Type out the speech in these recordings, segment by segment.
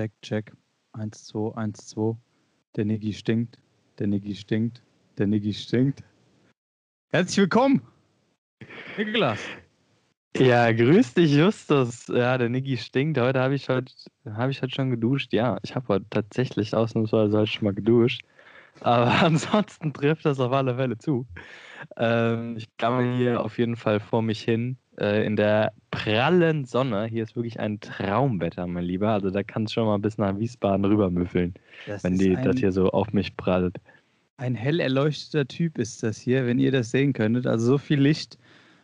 check, check. 1, 2, 1, 2. Der Niggi stinkt. Der Niggi stinkt. Der Niggi stinkt. Herzlich willkommen, Niklas. Ja, grüß dich, Justus. Ja, der Niggi stinkt. Heute habe ich heute habe ich heute schon geduscht. Ja, ich habe heute tatsächlich ausnahmsweise heute schon mal geduscht. Aber ansonsten trifft das auf alle Fälle zu. Ähm, ich klamme hier auf jeden Fall vor mich hin äh, in der prallen Sonne. Hier ist wirklich ein Traumwetter, mein Lieber. Also da kann es schon mal bis nach Wiesbaden rübermüffeln, das wenn die, ein, das hier so auf mich prallt. Ein hell erleuchteter Typ ist das hier, wenn ihr das sehen könntet. Also so viel Licht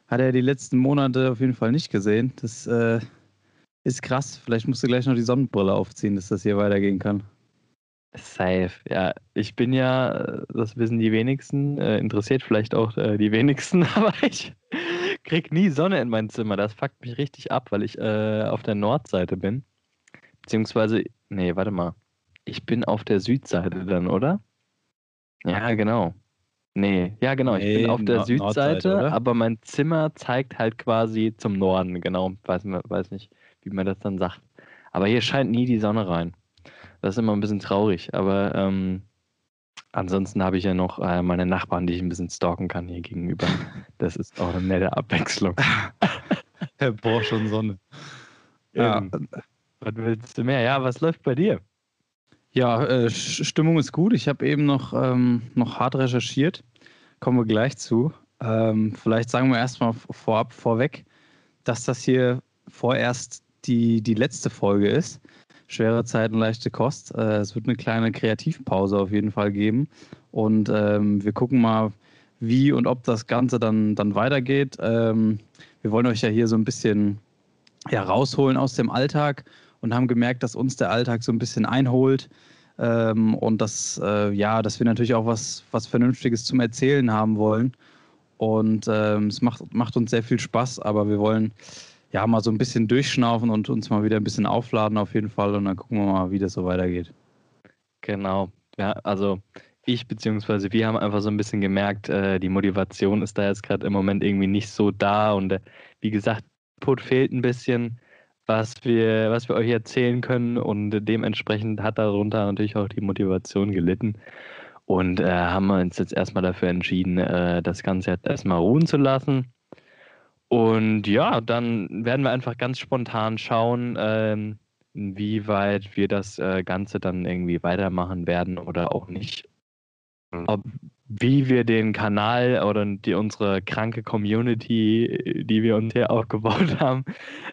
hat er die letzten Monate auf jeden Fall nicht gesehen. Das äh, ist krass. Vielleicht musst du gleich noch die Sonnenbrille aufziehen, dass das hier weitergehen kann. Safe, ja. Ich bin ja, das wissen die wenigsten, äh, interessiert vielleicht auch äh, die wenigsten, aber ich krieg nie Sonne in mein Zimmer. Das fuckt mich richtig ab, weil ich äh, auf der Nordseite bin. Beziehungsweise, nee, warte mal. Ich bin auf der Südseite dann, oder? Ja, genau. Nee, ja, genau. Nee, ich bin auf der Nord Südseite, Nordseite, aber mein Zimmer zeigt halt quasi zum Norden. Genau. Weiß, weiß nicht, wie man das dann sagt. Aber hier scheint nie die Sonne rein. Das ist immer ein bisschen traurig, aber ähm, ansonsten habe ich ja noch äh, meine Nachbarn, die ich ein bisschen stalken kann hier gegenüber. Das ist auch eine nette Abwechslung. Der braucht schon Sonne. Ja. Ähm, was willst du mehr? Ja, was läuft bei dir? Ja, äh, Stimmung ist gut. Ich habe eben noch, ähm, noch hart recherchiert. Kommen wir gleich zu. Ähm, vielleicht sagen wir erstmal vorab, vorweg, dass das hier vorerst die, die letzte Folge ist schwere Zeiten, leichte Kost. Äh, es wird eine kleine Kreativpause auf jeden Fall geben. Und ähm, wir gucken mal, wie und ob das Ganze dann, dann weitergeht. Ähm, wir wollen euch ja hier so ein bisschen ja, rausholen aus dem Alltag und haben gemerkt, dass uns der Alltag so ein bisschen einholt. Ähm, und dass, äh, ja, dass wir natürlich auch was, was Vernünftiges zum Erzählen haben wollen. Und ähm, es macht, macht uns sehr viel Spaß, aber wir wollen ja, mal so ein bisschen durchschnaufen und uns mal wieder ein bisschen aufladen auf jeden Fall. Und dann gucken wir mal, wie das so weitergeht. Genau. Ja, also ich beziehungsweise wir haben einfach so ein bisschen gemerkt, äh, die Motivation ist da jetzt gerade im Moment irgendwie nicht so da. Und äh, wie gesagt, Input fehlt ein bisschen, was wir, was wir euch erzählen können. Und dementsprechend hat darunter natürlich auch die Motivation gelitten. Und äh, haben uns jetzt erstmal dafür entschieden, äh, das Ganze jetzt erstmal ruhen zu lassen und ja, dann werden wir einfach ganz spontan schauen, ähm, inwieweit wir das äh, Ganze dann irgendwie weitermachen werden oder auch nicht. Ob, wie wir den Kanal oder die, unsere kranke Community, die wir uns hier aufgebaut haben,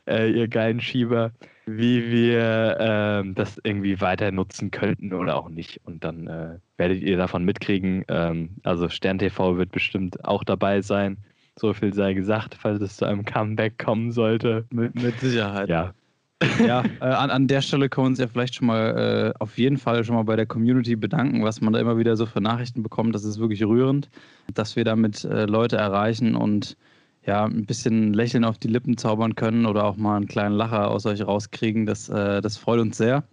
äh, ihr geilen Schieber, wie wir äh, das irgendwie weiter nutzen könnten oder auch nicht. Und dann äh, werdet ihr davon mitkriegen. Ähm, also Stern TV wird bestimmt auch dabei sein. So viel sei gesagt, falls es zu einem Comeback kommen sollte. Mit, mit Sicherheit. Ja. ja, äh, an, an der Stelle können wir uns ja vielleicht schon mal äh, auf jeden Fall schon mal bei der Community bedanken, was man da immer wieder so für Nachrichten bekommt. Das ist wirklich rührend, dass wir damit äh, Leute erreichen und ja, ein bisschen Lächeln auf die Lippen zaubern können oder auch mal einen kleinen Lacher aus euch rauskriegen. Das, äh, das freut uns sehr.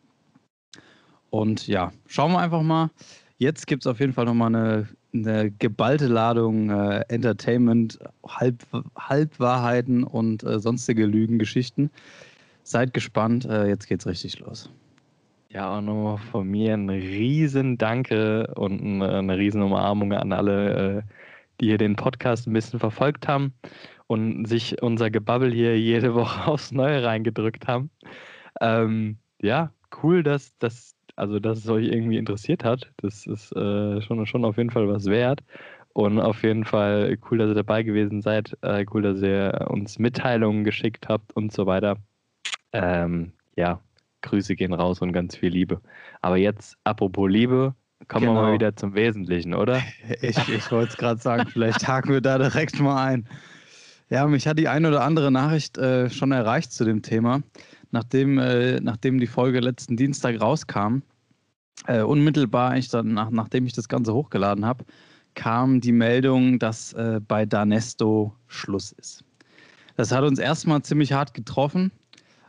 Und ja, schauen wir einfach mal. Jetzt gibt es auf jeden Fall nochmal eine eine geballte Ladung äh, Entertainment, Halb, Halbwahrheiten und äh, sonstige Lügengeschichten. Seid gespannt, äh, jetzt geht's richtig los. Ja, auch nochmal von mir ein riesen Danke und eine, eine riesen Umarmung an alle, äh, die hier den Podcast ein bisschen verfolgt haben und sich unser Gebabbel hier jede Woche aufs Neue reingedrückt haben. Ähm, ja, cool, dass, dass also, dass es euch irgendwie interessiert hat, das ist äh, schon, schon auf jeden Fall was wert. Und auf jeden Fall cool, dass ihr dabei gewesen seid. Äh, cool, dass ihr uns Mitteilungen geschickt habt und so weiter. Ähm, ja, Grüße gehen raus und ganz viel Liebe. Aber jetzt, apropos Liebe, kommen genau. wir mal genau. wieder zum Wesentlichen, oder? Ich, ich wollte es gerade sagen, vielleicht haken wir da direkt mal ein. Ja, mich hat die eine oder andere Nachricht äh, schon erreicht zu dem Thema. Nachdem, äh, nachdem die Folge letzten Dienstag rauskam, äh, unmittelbar, ich dann, nach, nachdem ich das Ganze hochgeladen habe, kam die Meldung, dass äh, bei Danesto Schluss ist. Das hat uns erstmal ziemlich hart getroffen.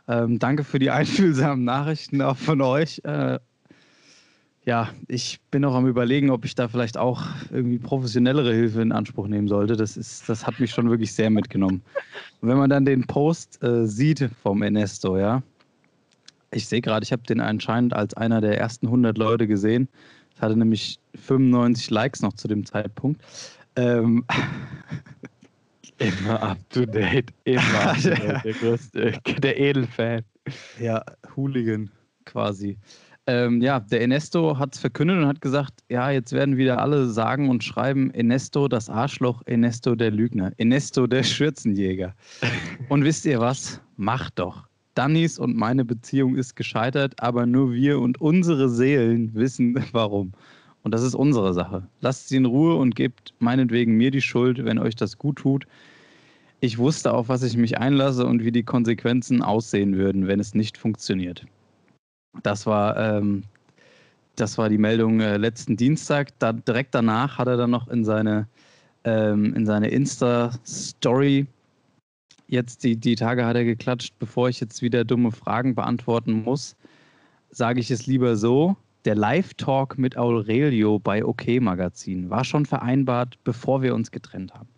Ähm, danke für die einfühlsamen Nachrichten auch von euch. Äh, ja, ich bin auch am überlegen, ob ich da vielleicht auch irgendwie professionellere Hilfe in Anspruch nehmen sollte. Das, ist, das hat mich schon wirklich sehr mitgenommen. Und wenn man dann den Post äh, sieht vom Ernesto, ja, Ich sehe gerade, ich habe den anscheinend als einer der ersten 100 Leute gesehen. Das hatte nämlich 95 Likes noch zu dem Zeitpunkt. Ähm. Immer up to date, immer up to date, der größte, der Edelfan. Ja, Hooligan quasi. Ähm, ja, der Enesto hat es verkündet und hat gesagt, ja, jetzt werden wieder alle sagen und schreiben, Enesto das Arschloch, Enesto der Lügner, Enesto der Schürzenjäger. und wisst ihr was? Macht doch. Dannys und meine Beziehung ist gescheitert, aber nur wir und unsere Seelen wissen warum. Und das ist unsere Sache. Lasst sie in Ruhe und gebt meinetwegen mir die Schuld, wenn euch das gut tut. Ich wusste, auf was ich mich einlasse und wie die Konsequenzen aussehen würden, wenn es nicht funktioniert. Das war, ähm, das war die Meldung äh, letzten Dienstag. Da, direkt danach hat er dann noch in seine, ähm, in seine Insta-Story, jetzt die, die Tage hat er geklatscht, bevor ich jetzt wieder dumme Fragen beantworten muss, sage ich es lieber so. Der Live-Talk mit Aurelio bei OK Magazin war schon vereinbart, bevor wir uns getrennt haben.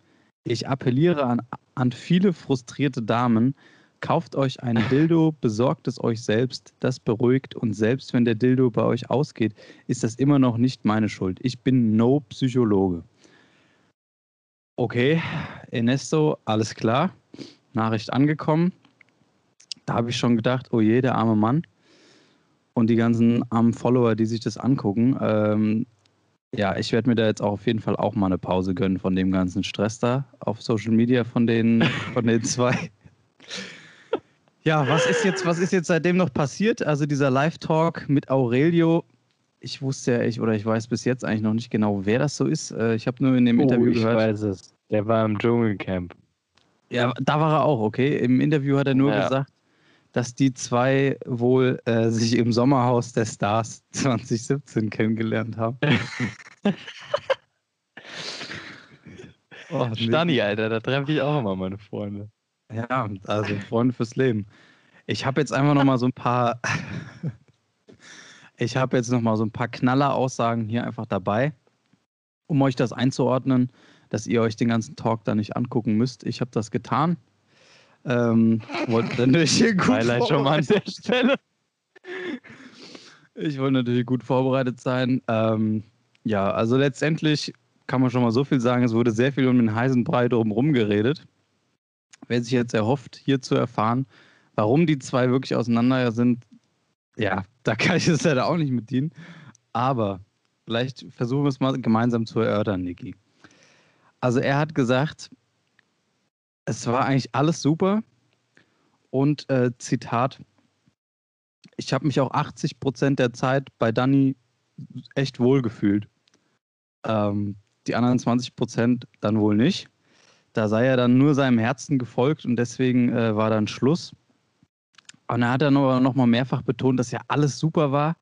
Ich appelliere an, an viele frustrierte Damen, kauft euch ein Dildo, besorgt es euch selbst, das beruhigt und selbst wenn der Dildo bei euch ausgeht, ist das immer noch nicht meine Schuld. Ich bin no Psychologe. Okay, Ernesto, alles klar. Nachricht angekommen. Da habe ich schon gedacht, oh je, der arme Mann. Und die ganzen armen Follower, die sich das angucken. Ähm, ja, ich werde mir da jetzt auch auf jeden Fall auch mal eine Pause gönnen von dem ganzen Stress da auf Social Media von den, von den zwei. Ja, was ist jetzt, was ist jetzt seitdem noch passiert? Also dieser Live-Talk mit Aurelio. Ich wusste ja, ich, oder ich weiß bis jetzt eigentlich noch nicht genau, wer das so ist. Äh, ich habe nur in dem oh, Interview ich gehört. Ich weiß es. Der war im Dschungelcamp. Ja, da war er auch, okay. Im Interview hat er nur Ja. gesagt, dass die zwei wohl äh, sich im Sommerhaus der Stars 2017 kennengelernt haben. oh. Stani, Alter, da treffe ich auch immer meine Freunde. Ja, also Freunde fürs Leben. Ich habe jetzt einfach noch mal so ein paar Ich habe jetzt noch mal so ein paar Knaller-Aussagen hier einfach dabei, um euch das einzuordnen, dass ihr euch den ganzen Talk da nicht angucken müsst. Ich habe das getan. Ähm, wollte natürlich hier gut Highlight schon mal an der Stelle. Ich wollte natürlich gut vorbereitet sein. Ähm, ja, also letztendlich kann man schon mal so viel sagen, es wurde sehr viel um den heißen Brei drumherum geredet. Wer sich jetzt erhofft, hier zu erfahren, warum die zwei wirklich auseinander sind, ja, da kann ich es leider auch nicht mit dienen. Aber vielleicht versuchen wir es mal gemeinsam zu erörtern, Niki. Also er hat gesagt, es war eigentlich alles super und äh, Zitat, ich habe mich auch 80 Prozent der Zeit bei Danny echt wohl gefühlt. Ähm, die anderen 20 Prozent dann wohl nicht. Da sei er dann nur seinem Herzen gefolgt und deswegen äh, war dann Schluss. Und er hat dann aber noch mal mehrfach betont, dass ja alles super war.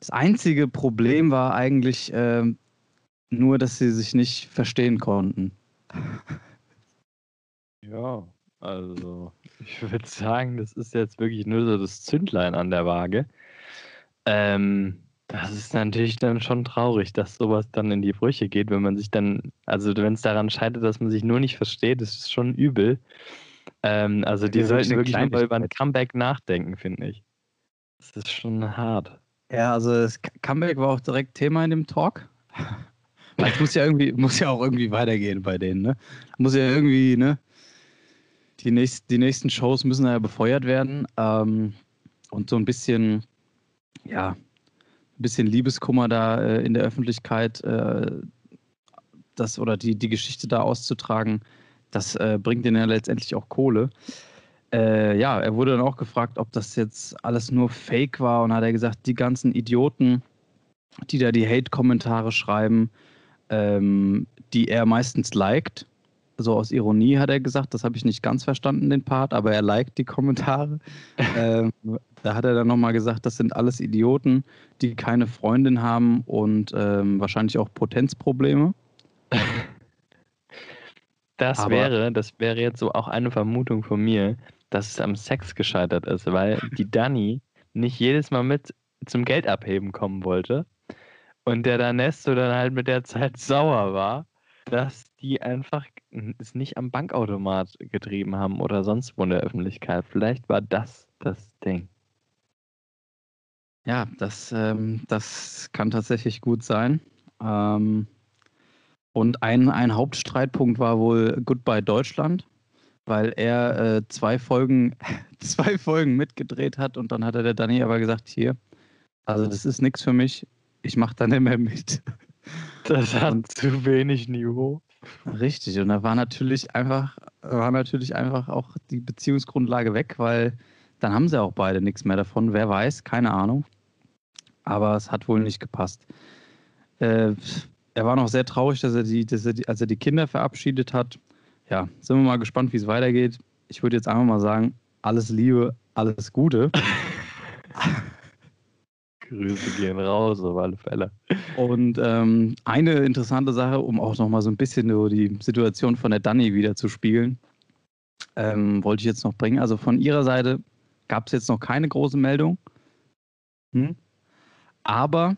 Das einzige Problem war eigentlich äh, nur, dass sie sich nicht verstehen konnten. Ja, also ich würde sagen, das ist jetzt wirklich nur so das Zündlein an der Waage. Ähm, das ist natürlich dann schon traurig, dass sowas dann in die Brüche geht, wenn man sich dann, also wenn es daran scheitert, dass man sich nur nicht versteht, das ist schon übel. Ähm, also die Ja, sollten wirklich mal über ein. Comeback nachdenken, finde ich. Das ist schon hart. Ja, also das Comeback war auch direkt Thema in dem Talk. Weil es muss ja irgendwie, muss ja auch irgendwie weitergehen bei denen, ne? Muss ja irgendwie, ne? Die, nächst, die nächsten Shows müssen ja befeuert werden. Ähm, und so ein bisschen, ja, ein bisschen Liebeskummer da äh, in der Öffentlichkeit, äh, das oder die, die Geschichte da auszutragen, das äh, bringt denen ja letztendlich auch Kohle. Äh, ja, er wurde dann auch gefragt, ob das jetzt alles nur Fake war und hat er gesagt, die ganzen Idioten, die da die Hate-Kommentare schreiben, ähm, die er meistens liked. So aus Ironie hat er gesagt, das habe ich nicht ganz verstanden, den Part, aber er liked die Kommentare. ähm, da hat er dann nochmal gesagt, das sind alles Idioten, die keine Freundin haben und ähm, wahrscheinlich auch Potenzprobleme. Das Aber- wäre, das wäre jetzt so auch eine Vermutung von mir, dass es am Sex gescheitert ist, weil die Dani nicht jedes Mal mit zum Geld abheben kommen wollte und der Danesto dann halt mit der Zeit sauer war, dass die einfach es nicht am Bankautomat getrieben haben oder sonst wo in der Öffentlichkeit. Vielleicht war das das Ding. Ja, das, ähm, das kann tatsächlich gut sein. Ähm, und ein, ein Hauptstreitpunkt war wohl Goodbye Deutschland, weil er äh, zwei Folgen, zwei Folgen mitgedreht hat und dann hat er der Danny aber gesagt, hier, also das ist nichts für mich, ich mache da nicht mehr mit. Das hat und, zu wenig Niveau. Richtig, und da war natürlich einfach, war natürlich einfach auch die Beziehungsgrundlage weg, weil dann haben sie auch beide nichts mehr davon. Wer weiß, keine Ahnung. Aber es hat wohl nicht gepasst. Äh, er war noch sehr traurig, dass er die, dass er die, als er die Kinder verabschiedet hat. Ja, sind wir mal gespannt, wie es weitergeht. Ich würde jetzt einfach mal sagen, alles Liebe, alles Gute. Grüße gehen raus, auf alle Fälle. Und ähm, eine interessante Sache, um auch nochmal so ein bisschen so die Situation von der Dani wieder zu spiegeln, ähm, wollte ich jetzt noch bringen. Also von ihrer Seite gab es jetzt noch keine große Meldung. Hm? Aber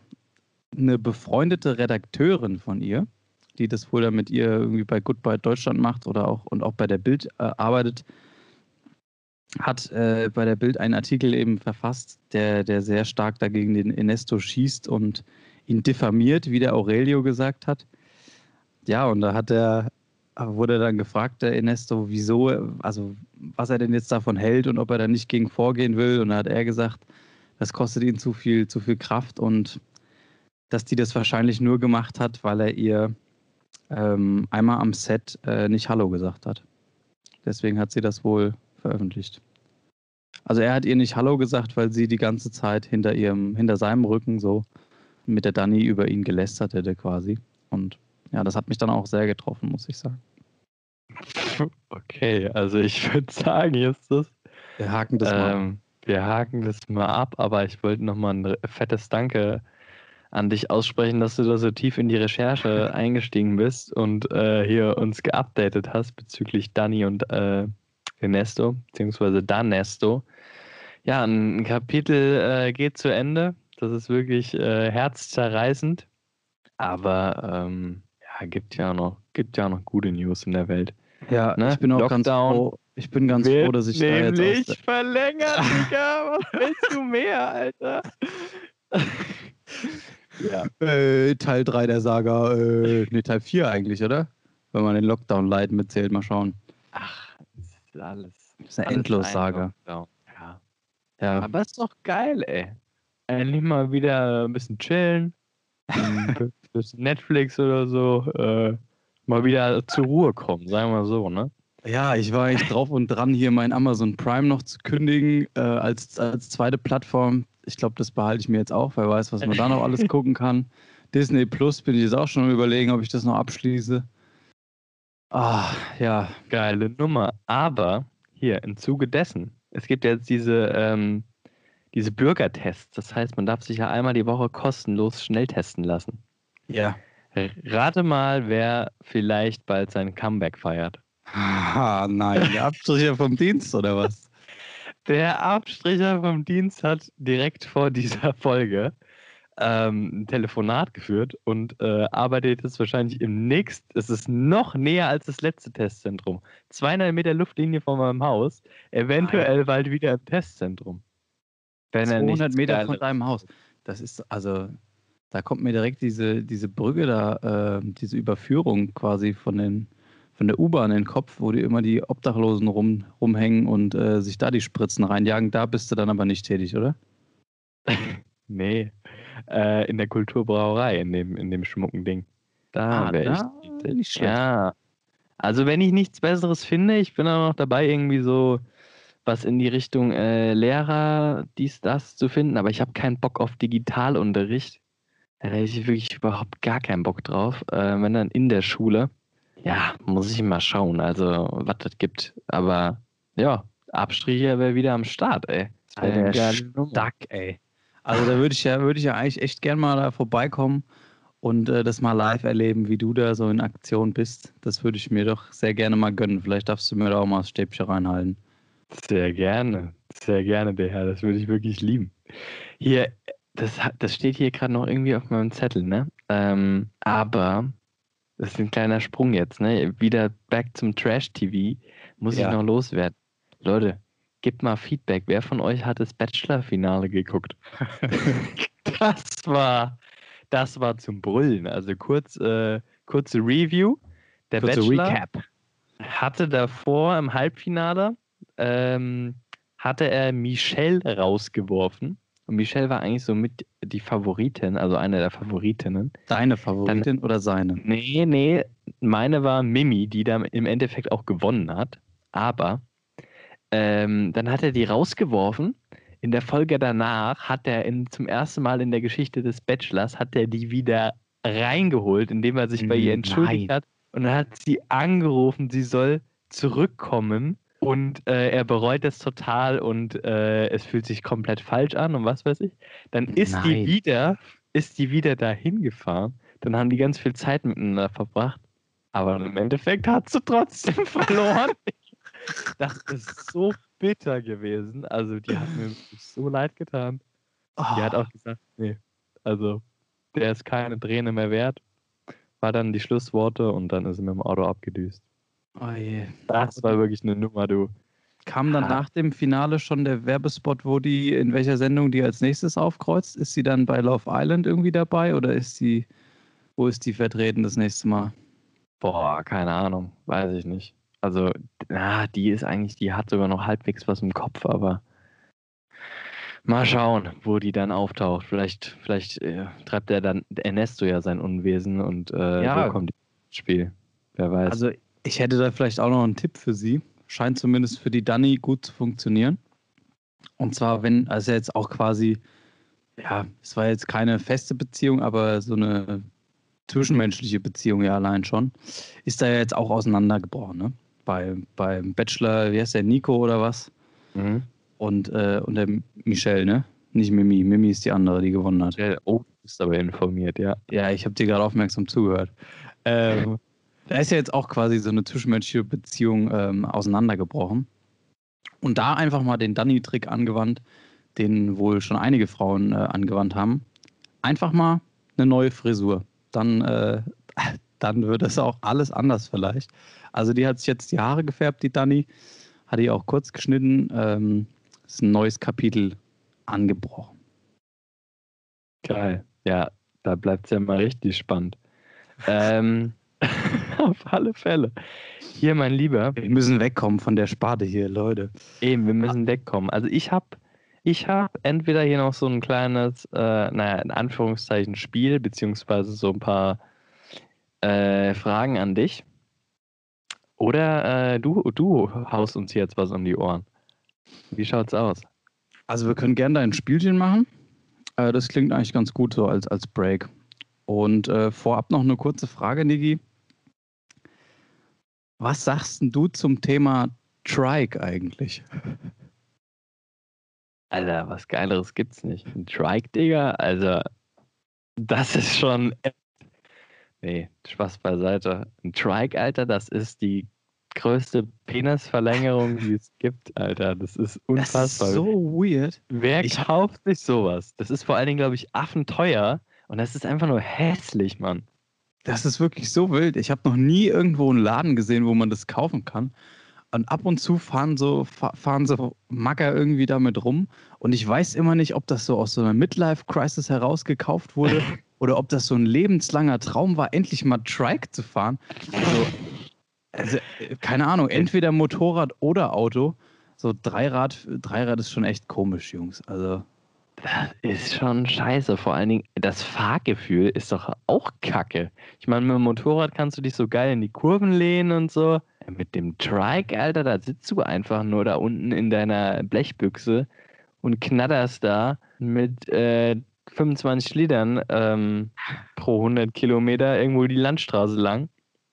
eine befreundete Redakteurin von ihr, die das wohl dann mit ihr irgendwie bei Goodbye Deutschland macht oder auch und auch bei der Bild äh, arbeitet, hat äh, bei der Bild einen Artikel eben verfasst, der, der sehr stark dagegen den Ernesto schießt und ihn diffamiert, wie der Aurelio gesagt hat. Ja, und da hat er, wurde dann gefragt, der Ernesto, wieso, also was er denn jetzt davon hält und ob er da nicht gegen vorgehen will. Und da hat er gesagt, das kostet ihn zu viel, zu viel Kraft und dass die das wahrscheinlich nur gemacht hat, weil er ihr ähm, einmal am Set äh, nicht Hallo gesagt hat. Deswegen hat sie das wohl veröffentlicht. Also er hat ihr nicht Hallo gesagt, weil sie die ganze Zeit hinter ihrem, hinter seinem Rücken so mit der Dani über ihn gelästert hätte quasi. Und ja, das hat mich dann auch sehr getroffen, muss ich sagen. Okay, also ich würde sagen, Justus. Wir haken das ähm, mal. Wir haken das mal ab, aber ich wollte nochmal ein fettes Danke an dich aussprechen, dass du da so tief in die Recherche eingestiegen bist und äh, hier uns geupdatet hast bezüglich Dani und äh, Ernesto, beziehungsweise Danesto. Ja, ein Kapitel äh, geht zu Ende. Das ist wirklich äh, herzzerreißend. Aber ähm, ja, gibt ja noch, gibt ja noch gute News in der Welt. Ja, ne? ich bin auch Lockdown ganz froh. Ich bin ganz froh, dass ich nämlich da jetzt verlängert, Digga. Was willst du mehr, Alter? ja. Äh, Teil 3 der Saga, äh, ne, Teil 4 eigentlich, oder? Wenn man den Lockdown Light mitzählt, mal schauen. Ach, ist alles. Das ist eine Endlossage. Ja. ja. Aber ist doch geil, ey. Endlich mal wieder ein bisschen chillen. ein bisschen Netflix oder so. Äh, mal wieder zur Ruhe kommen, sagen wir so, ne? Ja, ich war eigentlich drauf und dran, hier mein Amazon Prime noch zu kündigen äh, als, als zweite Plattform. Ich glaube, das behalte ich mir jetzt auch, wer weiß, was man da noch alles gucken kann. Disney Plus bin ich jetzt auch schon überlegen, ob ich das noch abschließe. Ah, ja. Geile Nummer. Aber hier, im Zuge dessen, es gibt jetzt diese, ähm, diese Bürgertests. Das heißt, man darf sich ja einmal die Woche kostenlos schnell testen lassen. Ja. Rate mal, wer vielleicht bald sein Comeback feiert. Ah, nein, der Abstricher vom Dienst oder was? Der Abstricher vom Dienst hat direkt vor dieser Folge ähm, ein Telefonat geführt und äh, arbeitet jetzt wahrscheinlich im nächsten, es ist noch näher als das letzte Testzentrum. 200 Meter Luftlinie von meinem Haus, eventuell bald wieder im Testzentrum. Wenn 200 Meter von deinem Haus. Das ist, also, da kommt mir direkt diese, diese Brücke da, äh, diese Überführung quasi von, den, von der U-Bahn in den Kopf, wo die immer die Obdachlosen rum, rumhängen und äh, sich da die Spritzen reinjagen. Da bist du dann aber nicht tätig, oder? nee äh, in der Kulturbrauerei, in dem, in dem schmucken Ding. Da ah, wäre ich nicht schlecht. Ja. Also wenn ich nichts Besseres finde, ich bin auch noch dabei, irgendwie so was in die Richtung äh, Lehrer, dies, das zu finden, aber ich habe keinen Bock auf Digitalunterricht. Da hätte ich wirklich überhaupt gar keinen Bock drauf. Äh, wenn dann in der Schule. Ja, muss ich mal schauen, also was das gibt. Aber ja, Abstriche wäre wieder am Start, ey. Alter, stark, ey. Also da würde ich ja, würde ich ja eigentlich echt gern mal da vorbeikommen und äh, das mal live erleben, wie du da so in Aktion bist. Das würde ich mir doch sehr gerne mal gönnen. Vielleicht darfst du mir da auch mal das Stäbchen reinhalten. Sehr gerne, sehr gerne, der Herr. Das würde ich wirklich lieben. Hier, das, das steht hier gerade noch irgendwie auf meinem Zettel, ne? Ähm, aber das ist ein kleiner Sprung jetzt, ne? Wieder back zum Trash-TV. Muss ja. ich noch loswerden. Leute, gebt mal Feedback. Wer von euch hat das Bachelor-Finale geguckt? das war, das war zum Brüllen. Also kurz, äh, kurze Review. Der Kurze Bachelor Recap. hatte davor im Halbfinale, ähm, hatte er Michelle rausgeworfen. Und Michelle war eigentlich so mit die Favoritin, also eine der Favoritinnen. Deine Favoritin oder seine? Nee, nee, meine war Mimi, die da im Endeffekt auch gewonnen hat. Aber ähm, dann hat er die rausgeworfen. In der Folge danach hat er in, zum ersten Mal in der Geschichte des Bachelors hat er die wieder reingeholt, indem er sich bei ihr entschuldigt Nein. hat. Und dann hat sie angerufen, sie soll zurückkommen. Und äh, er bereut es total und äh, es fühlt sich komplett falsch an und was weiß ich. Dann ist die Nein. wieder, ist die wieder dahin gefahren. Dann haben die ganz viel Zeit miteinander verbracht. Aber im Endeffekt hat sie trotzdem verloren. Das ist so bitter gewesen. Also die hat mir so leid getan. Die hat auch gesagt, nee, also der ist keine Träne mehr wert. War dann die Schlussworte und dann ist sie mit dem Auto abgedüst. Oh je. Das war wirklich eine Nummer, du. Kam dann Ah. nach dem Finale schon der Werbespot, wo die, in welcher Sendung die als nächstes aufkreuzt? Ist sie dann bei Love Island irgendwie dabei oder ist sie, wo ist die vertreten das nächste Mal? Boah, keine Ahnung, weiß ich nicht. Also, na, die ist eigentlich, die hat sogar noch halbwegs was im Kopf, aber mal schauen, wo die dann auftaucht. Vielleicht, vielleicht äh, treibt er dann Ernesto ja sein Unwesen und äh, Ja. so kommt die ins Spiel. Wer weiß. Also ich hätte da vielleicht auch noch einen Tipp für sie. Scheint zumindest für die Dani gut zu funktionieren. Und zwar, wenn, also jetzt auch quasi, ja, es war jetzt keine feste Beziehung, aber so eine zwischenmenschliche Beziehung ja allein schon, ist da ja jetzt auch auseinandergebrochen, ne? Bei, beim Bachelor, wie heißt der, Nico oder was? mhm. Und, äh, und der Michelle, ne? Nicht Mimi. Mimi ist die andere, die gewonnen hat. Ja, Oh, du bist aber informiert, ja. Ja, ich habe dir gerade aufmerksam zugehört. Ähm, da ist ja jetzt auch quasi so eine zwischenmenschliche Beziehung ähm, auseinandergebrochen. Und da einfach mal den Danny-Trick angewandt, den wohl schon einige Frauen äh, angewandt haben. Einfach mal eine neue Frisur. Dann, äh, dann wird es auch alles anders vielleicht. Also die hat sich jetzt die Haare gefärbt, die Dani. Hat die auch kurz geschnitten. Ähm, ist ein neues Kapitel angebrochen. Geil. Ja, da bleibt es ja mal richtig spannend. ähm, auf alle Fälle. Hier, mein Lieber. Wir müssen wegkommen von der Sparte hier, Leute. Eben, wir müssen wegkommen. Also ich habe ich hab entweder hier noch so ein kleines, äh, naja, in Anführungszeichen Spiel, beziehungsweise so ein paar äh, Fragen an dich. Oder äh, du, du haust uns jetzt was um die Ohren. Wie schaut's aus? Also wir können gerne da ein Spielchen machen. Äh, das klingt eigentlich ganz gut so als, als Break. Und äh, vorab noch eine kurze Frage, Niki. Was sagst denn du zum Thema Trike eigentlich? Alter, was Geileres gibt's nicht. Ein Trike, Digga, also das ist schon. Nee, Spaß beiseite. Ein Trike, Alter, das ist die größte Penisverlängerung, die es gibt, Alter. Das ist unfassbar. Das ist so weird. Wer Ich- kauft sich sowas? Das ist vor allen Dingen, glaube ich, affenteuer. Und das ist einfach nur hässlich, Mann. Das ist wirklich so wild. Ich habe noch nie irgendwo einen Laden gesehen, wo man das kaufen kann. Und ab und zu fahren so, fa- fahren so Macker irgendwie damit rum. Und ich weiß immer nicht, ob das so aus so einer Midlife-Crisis heraus gekauft wurde oder ob das so ein lebenslanger Traum war, endlich mal Trike zu fahren. Also, also äh, keine Ahnung, entweder Motorrad oder Auto. So Dreirad, Dreirad ist schon echt komisch, Jungs. Also, Das ist schon scheiße. Vor allen Dingen, das Fahrgefühl ist doch auch kacke. Ich meine, mit dem Motorrad kannst du dich so geil in die Kurven lehnen und so. Mit dem Trike, Alter, da sitzt du einfach nur da unten in deiner Blechbüchse und knatterst da mit äh, 25 Litern ähm, pro 100 Kilometer irgendwo die Landstraße lang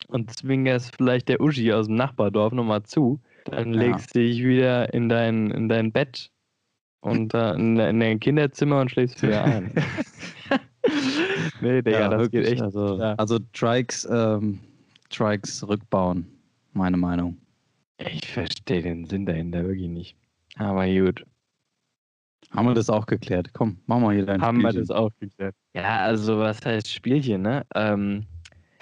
und zwingerst vielleicht der Uschi aus dem Nachbardorf nochmal zu. Dann Ja. legst du dich wieder in dein, in dein Bett und äh, in, in dein Kinderzimmer und schläfst wieder ein. nee, Digga, das wirklich, geht echt. Also, ja. also Trikes, ähm, Trikes rückbauen, meine Meinung. Ich verstehe den Sinn dahinter wirklich nicht. Aber gut. Haben wir das auch geklärt? Komm, machen wir hier dein Haben wir Spielchen. das auch geklärt. Ja, also was heißt Spielchen, ne? Ähm,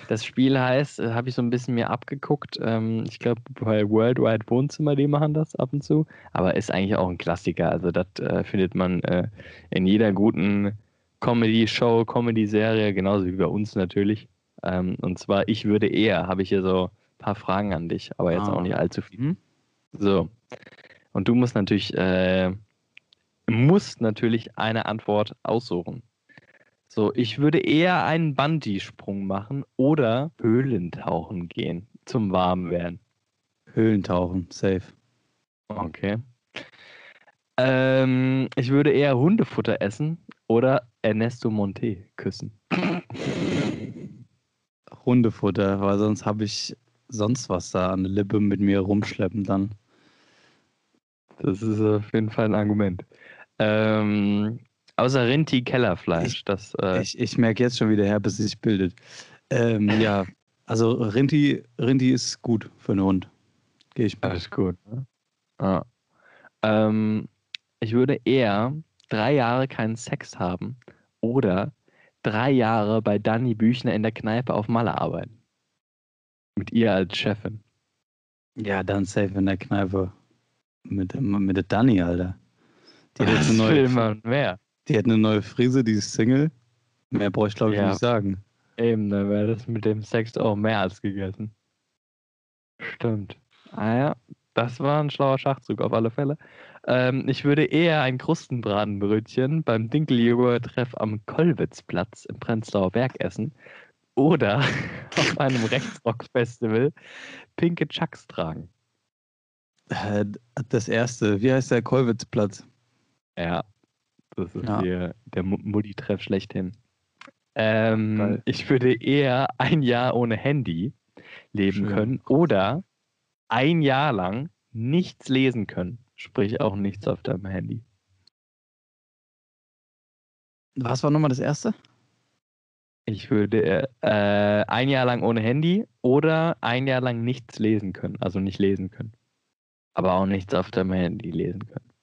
Das Spiel heißt, äh, habe ich so ein bisschen mir abgeguckt. Ähm, ich glaube, bei Worldwide Wohnzimmer, die machen das ab und zu. Aber ist eigentlich auch ein Klassiker. Also, das äh, findet man äh, in jeder guten Comedy-Show, Comedy-Serie, genauso wie bei uns natürlich. Ähm, und zwar, ich würde eher, habe ich hier so ein paar Fragen an dich, aber jetzt ah. auch nicht allzu viel. Mhm. So. Und du musst natürlich, äh, musst natürlich eine Antwort aussuchen. So, ich würde eher einen Bungee-Sprung machen oder Höhlentauchen gehen zum Warmwerden. Höhlentauchen, safe. Okay. Ähm, ich würde eher Hundefutter essen oder Ernesto Monte küssen. Hundefutter, weil sonst habe ich sonst was da an der Lippe mit mir rumschleppen dann. Das ist auf jeden Fall ein Argument. Ähm, Außer Rinti Kellerfleisch. Ich, das, äh ich, ich merke jetzt schon wieder her, bis es sich bildet. Ähm, ja, also Rinti, Rinti ist gut für einen Hund. Gehe ich mit. Alles gut. Ne? Ah. Ähm, ich würde eher drei Jahre keinen Sex haben oder drei Jahre bei Dani Büchner in der Kneipe auf Malle arbeiten. Mit ihr als Chefin. Ja, dann safe in der Kneipe. Mit, mit der Dani, Alter. Die hat eine neue, man mehr. Die hat eine neue Frise, die ist Single. Mehr brauche ich, glaube ich, ja. nicht sagen. Eben, dann wäre das mit dem Sex auch mehr als gegessen. Stimmt. Ah ja, das war ein schlauer Schachzug auf alle Fälle. Ähm, ich würde eher ein Krustenbratenbrötchen beim Dinkeljogurt-Treff am Kollwitzplatz im Prenzlauer Berg essen oder auf einem Rechtsrock-Festival pinke Chucks tragen. Äh, das erste, wie heißt der Kollwitzplatz? Ja, das ist ja. der, der Mutti-Treff schlechthin. Ähm, ich würde eher ein Jahr ohne Handy leben Schön. können oder ein Jahr lang nichts lesen können. Sprich auch nichts auf deinem Handy. Was war nochmal das erste? Ich würde äh, ein Jahr lang ohne Handy oder ein Jahr lang nichts lesen können. Also nicht lesen können. Aber auch nichts auf deinem Handy lesen können.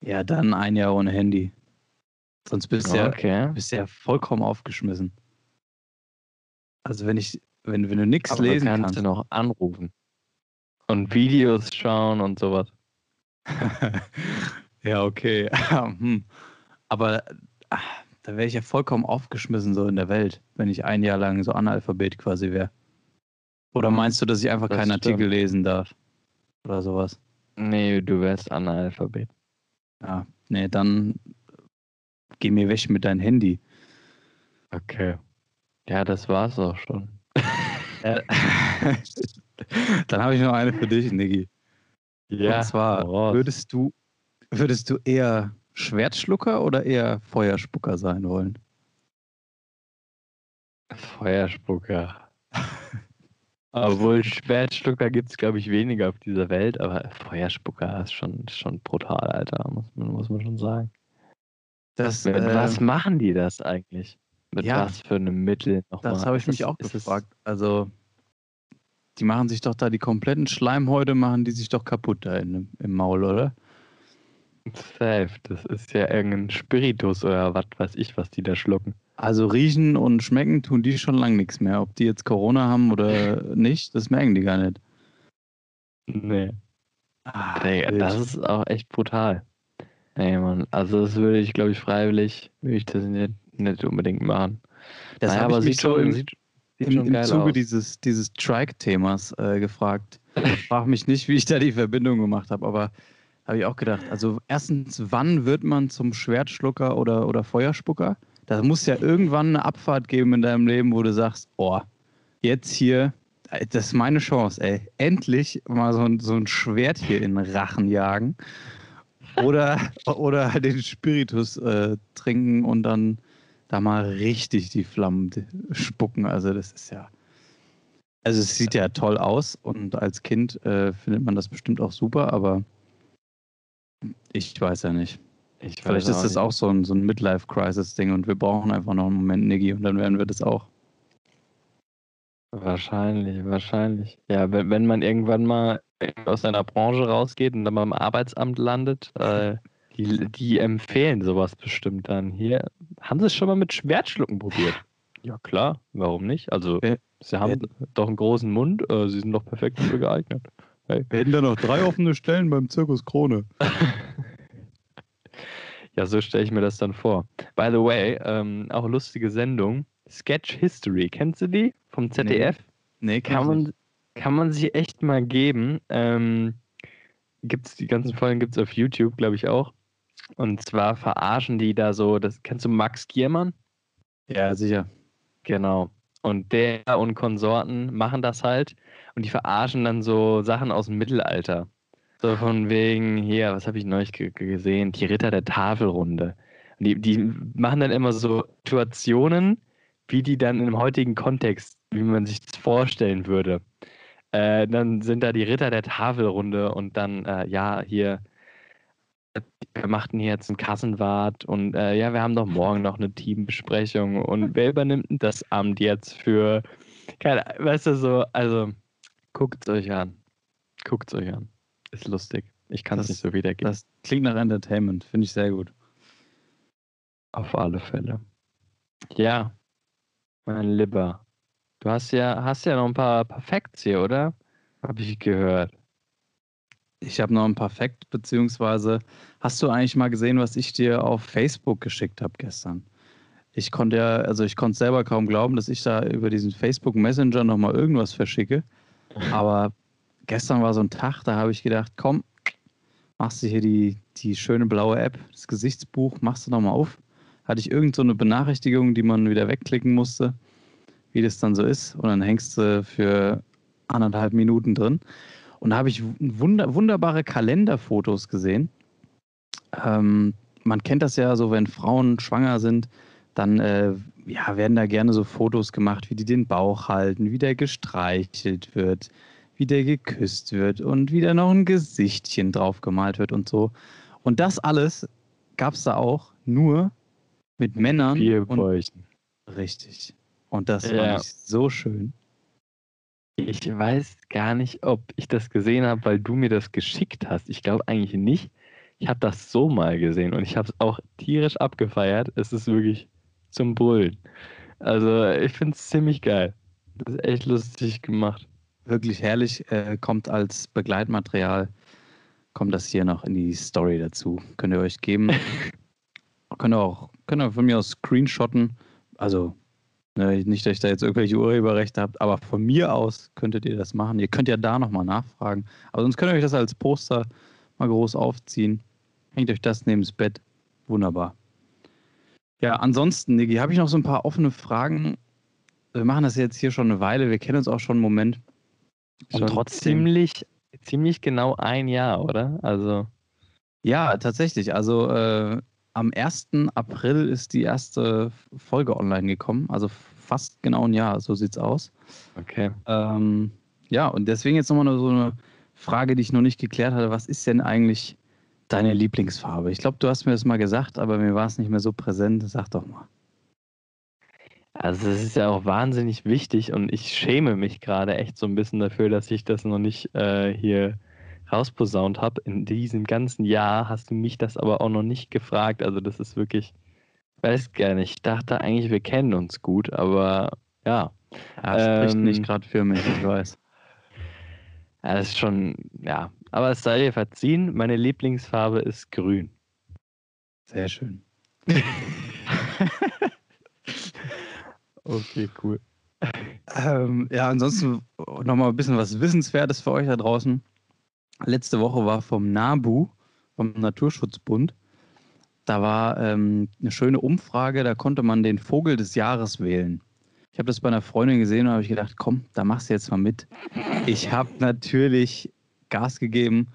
Ja, dann ein Jahr ohne Handy. Sonst bist du okay. ja, bist ja vollkommen aufgeschmissen. Also wenn ich, wenn, wenn du nichts lesen kannst, kannst du noch anrufen und Videos schauen und sowas. ja, okay. Hm. Aber ach, da wäre ich ja vollkommen aufgeschmissen so in der Welt, wenn ich ein Jahr lang so Analphabet quasi wäre. Oder mhm. meinst du, dass ich einfach das keinen stimmt. Artikel lesen darf? Oder sowas? Nee, du wärst Analphabet. Ja, nee, dann geh mir weg mit deinem Handy. Okay. Ja, das war's auch schon. dann habe ich noch eine für dich, Niggi. Ja. Und zwar, würdest du, würdest du eher Schwertschlucker oder eher Feuerspucker sein wollen? Feuerspucker. Obwohl Schwertschlucker gibt es, glaube ich, weniger auf dieser Welt, aber Feuerspucker ist schon, schon brutal, Alter, muss man, muss man schon sagen. Das, Mit äh, was machen die das eigentlich? Mit ja, was für einem Mittel nochmal? Das habe ich mich auch gefragt. Also, die machen sich doch da die kompletten Schleimhäute, machen die sich doch kaputt da in, im Maul, oder? Safe, das ist ja irgendein Spiritus oder was weiß ich, was die da schlucken. Also riechen und schmecken tun die schon lange nichts mehr. Ob die jetzt Corona haben oder nicht, das merken die gar nicht. Nee. Ah, nee das ist auch echt brutal. Ey, Mann. Also das würde ich, glaube ich, freiwillig, würde ich das nicht, nicht unbedingt machen. Das naja, aber sieht schon, im, sieht, sieht im, schon im Zuge aus. dieses, dieses Trike-Themas äh, gefragt. Ich frage mich nicht, wie ich da die Verbindung gemacht habe, aber habe ich auch gedacht. Also erstens, wann wird man zum Schwertschlucker oder, oder Feuerspucker? Da muss ja irgendwann eine Abfahrt geben in deinem Leben, wo du sagst, oh, jetzt hier, das ist meine Chance, ey. Endlich mal so ein, so ein Schwert hier in den Rachen jagen. Oder, oder den Spiritus äh, trinken und dann da mal richtig die Flammen spucken. Also das ist ja. Also es sieht ja toll aus und als Kind äh, findet man das bestimmt auch super, aber ich weiß ja nicht. Ich Vielleicht ist das nicht. auch so ein, so ein Midlife-Crisis-Ding und wir brauchen einfach noch einen Moment Niggi und dann werden wir das auch. Wahrscheinlich, wahrscheinlich. Ja, wenn, wenn man irgendwann mal aus seiner Branche rausgeht und dann mal im Arbeitsamt landet, äh, die, die empfehlen sowas bestimmt dann. Hier, haben sie es schon mal mit Schwertschlucken probiert? Ja, klar, warum nicht? Also, Wer- sie haben doch einen großen Mund, äh, sie sind doch perfekt dafür geeignet. Wir hätten da noch drei offene Stellen beim Zirkus Krone. Ja, so stelle ich mir das dann vor. By the way, ähm, auch lustige Sendung. Sketch History, kennst du die? Vom ZDF? Nee, Kann man, kann man sich echt mal geben. Ähm, gibt's, die ganzen Folgen gibt es auf YouTube, glaube ich auch. Und zwar verarschen die da so, das kennst du Max Giermann? Ja, sicher. Genau. Und der und Konsorten machen das halt und die verarschen dann so Sachen aus dem Mittelalter. So von wegen, hier, was habe ich neulich ge gesehen? Die Ritter der Tafelrunde. Und die, die machen dann immer so Situationen, wie die dann im heutigen Kontext, wie man sich das vorstellen würde. Äh, dann sind da die Ritter der Tafelrunde und dann, äh, ja, hier, wir machten hier jetzt einen Kassenwart und äh, ja, wir haben doch morgen noch eine Teambesprechung und wer übernimmt denn das Amt jetzt für, keine weißt du so, also guckt es euch an. Guckt es euch an. Ist lustig. Ich kann es Das- nicht so wiedergeben. Das klingt nach Entertainment, finde ich sehr gut. Auf alle Fälle. Ja, mein Lieber. Du hast ja, hast ja noch ein paar Perfekts hier, oder? Habe ich gehört. Ich habe noch ein paar Facts, beziehungsweise hast du eigentlich mal gesehen, was ich dir auf Facebook geschickt habe gestern? Ich konnte ja, also ich konnte selber kaum glauben, dass ich da über diesen Facebook Messenger nochmal irgendwas verschicke. Aber gestern war so ein Tag, da habe ich gedacht, komm, machst du hier die, die schöne blaue App, das Gesichtsbuch, machst du nochmal auf. Hatte ich irgend so eine Benachrichtigung, die man wieder wegklicken musste, wie das dann so ist. Und dann hängst du für anderthalb Minuten drin. Und da habe ich wunder, wunderbare Kalenderfotos gesehen. Ähm, man kennt das ja so, wenn Frauen schwanger sind, dann äh, ja, werden da gerne so Fotos gemacht, wie die den Bauch halten, wie der gestreichelt wird, wie der geküsst wird und wie da noch ein Gesichtchen drauf gemalt wird und so. Und das alles gab es da auch nur mit Männern Vier und richtig. Und das Ja. fand ich so schön. Ich weiß gar nicht, ob ich das gesehen habe, weil du mir das geschickt hast. Ich glaube eigentlich nicht. Ich habe das so mal gesehen und ich habe es auch tierisch abgefeiert. Es ist wirklich zum Brüllen. Also ich finde es ziemlich geil. Das ist echt lustig gemacht. Wirklich herrlich. Äh, kommt als Begleitmaterial, kommt das hier noch in die Story dazu. Könnt ihr euch geben. könnt ihr auch, könnt ihr von mir aus screenshotten. Also, ne, nicht, dass ich da jetzt irgendwelche Urheberrechte habt, aber von mir aus könntet ihr das machen. Ihr könnt ja da nochmal nachfragen. Aber sonst könnt ihr euch das als Poster mal groß aufziehen. Hängt euch das neben das Bett. Wunderbar. Ja, ansonsten, Niki, habe ich noch so ein paar offene Fragen. Wir machen das jetzt hier schon eine Weile. Wir kennen uns auch schon einen Moment. Und trotzdem- ziemlich, ziemlich genau ein Jahr, oder? Also Ja, tatsächlich. Also äh, am 1. April ist die erste Folge online gekommen. Also fast genau ein Jahr, so sieht's aus. okay. Ähm, ja, und deswegen jetzt nochmal so eine Frage, die ich noch nicht geklärt hatte. Was ist denn eigentlich deine Lieblingsfarbe? Ich glaube, du hast mir das mal gesagt, aber mir war es nicht mehr so präsent. Sag doch mal. Also es ist ja auch wahnsinnig wichtig und ich schäme mich gerade echt so ein bisschen dafür, dass ich das noch nicht äh, hier rausposaunt habe. In diesem ganzen Jahr hast du mich das aber auch noch nicht gefragt. Also das ist wirklich, ich weiß gar nicht. Ich dachte eigentlich, wir kennen uns gut, aber ja. Ja, spricht Ähm, nicht gerade für mich, ich weiß. Ja, Das ist schon, ja. Aber es sei dir verziehen, meine Lieblingsfarbe ist grün. Sehr schön. Okay, cool. Ähm, ja, ansonsten nochmal ein bisschen was Wissenswertes für euch da draußen. Letzte Woche war vom NABU, vom Naturschutzbund, da war ähm, eine schöne Umfrage, da konnte man den Vogel des Jahres wählen. Ich habe das bei einer Freundin gesehen und habe ich gedacht, komm, da machst du jetzt mal mit. Ich habe natürlich Gas gegeben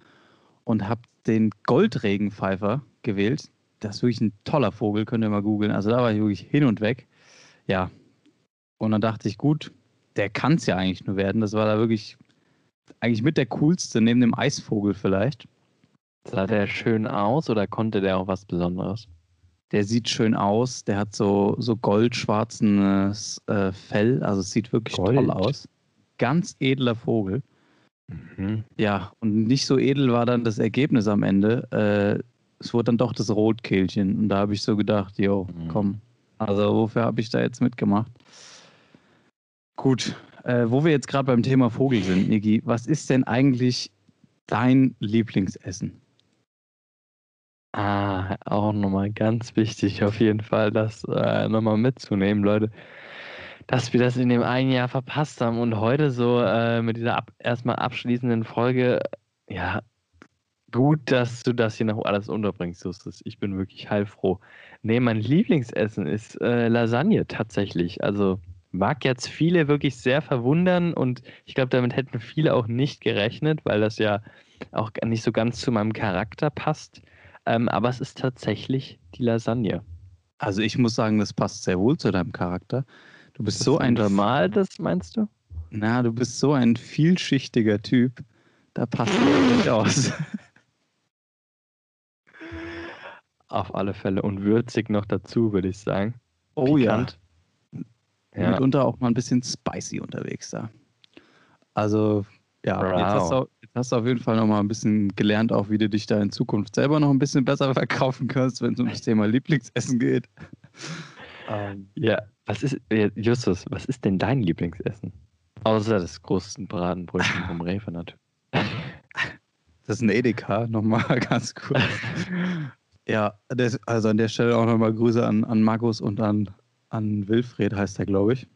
und habe den Goldregenpfeifer gewählt. Das ist wirklich ein toller Vogel, könnt ihr mal googeln. Also da war ich wirklich hin und weg. Ja, und dann dachte ich, gut, der kann es ja eigentlich nur werden. Das war da wirklich eigentlich mit der coolste, neben dem Eisvogel vielleicht. Sah der schön aus oder konnte der auch was Besonderes? Der sieht schön aus, der hat so, so goldschwarzes äh, Fell, also es sieht wirklich Gold. toll aus. Ganz edler Vogel. Mhm. Ja, und nicht so edel war dann das Ergebnis am Ende. Äh, es wurde dann doch das Rotkehlchen. Und da habe ich so gedacht, jo, Mhm. komm. Also wofür habe ich da jetzt mitgemacht? Gut, äh, wo wir jetzt gerade beim Thema Vogel sind, Niki, was ist denn eigentlich dein Lieblingsessen? Ah, auch nochmal ganz wichtig, auf jeden Fall, das äh, nochmal mitzunehmen, Leute. Dass wir das in dem einen Jahr verpasst haben und heute so äh, mit dieser ab erstmal abschließenden Folge, ja, gut, dass du das hier noch alles unterbringst, Justus. Ich bin wirklich heilfroh. Nee, mein Lieblingsessen ist äh, Lasagne tatsächlich. Also mag jetzt viele wirklich sehr verwundern und ich glaube, damit hätten viele auch nicht gerechnet, weil das ja auch nicht so ganz zu meinem Charakter passt. Ähm, aber es ist tatsächlich die Lasagne. Also ich muss sagen, das passt sehr wohl zu deinem Charakter. Du bist so ein normal, das meinst du? Na, du bist so ein vielschichtiger Typ. Da passt du nicht aus. Auf alle Fälle und würzig noch dazu, würde ich sagen. Oh Pikant. ja. Ja. Mitunter auch mal ein bisschen spicy unterwegs da. Also ja, wow. jetzt, hast du, jetzt hast du auf jeden Fall noch mal ein bisschen gelernt, auch wie du dich da in Zukunft selber noch ein bisschen besser verkaufen kannst, wenn es um das Thema Lieblingsessen geht. Ähm, ja, was ist, Justus, was ist denn dein Lieblingsessen? Außer das größten Bratenbrötchen vom Rewe natürlich. Das ist ein Edeka, nochmal ganz kurz. ja, das, also an der Stelle auch nochmal Grüße an, an Markus und an, an Wilfried, heißt er, glaube ich.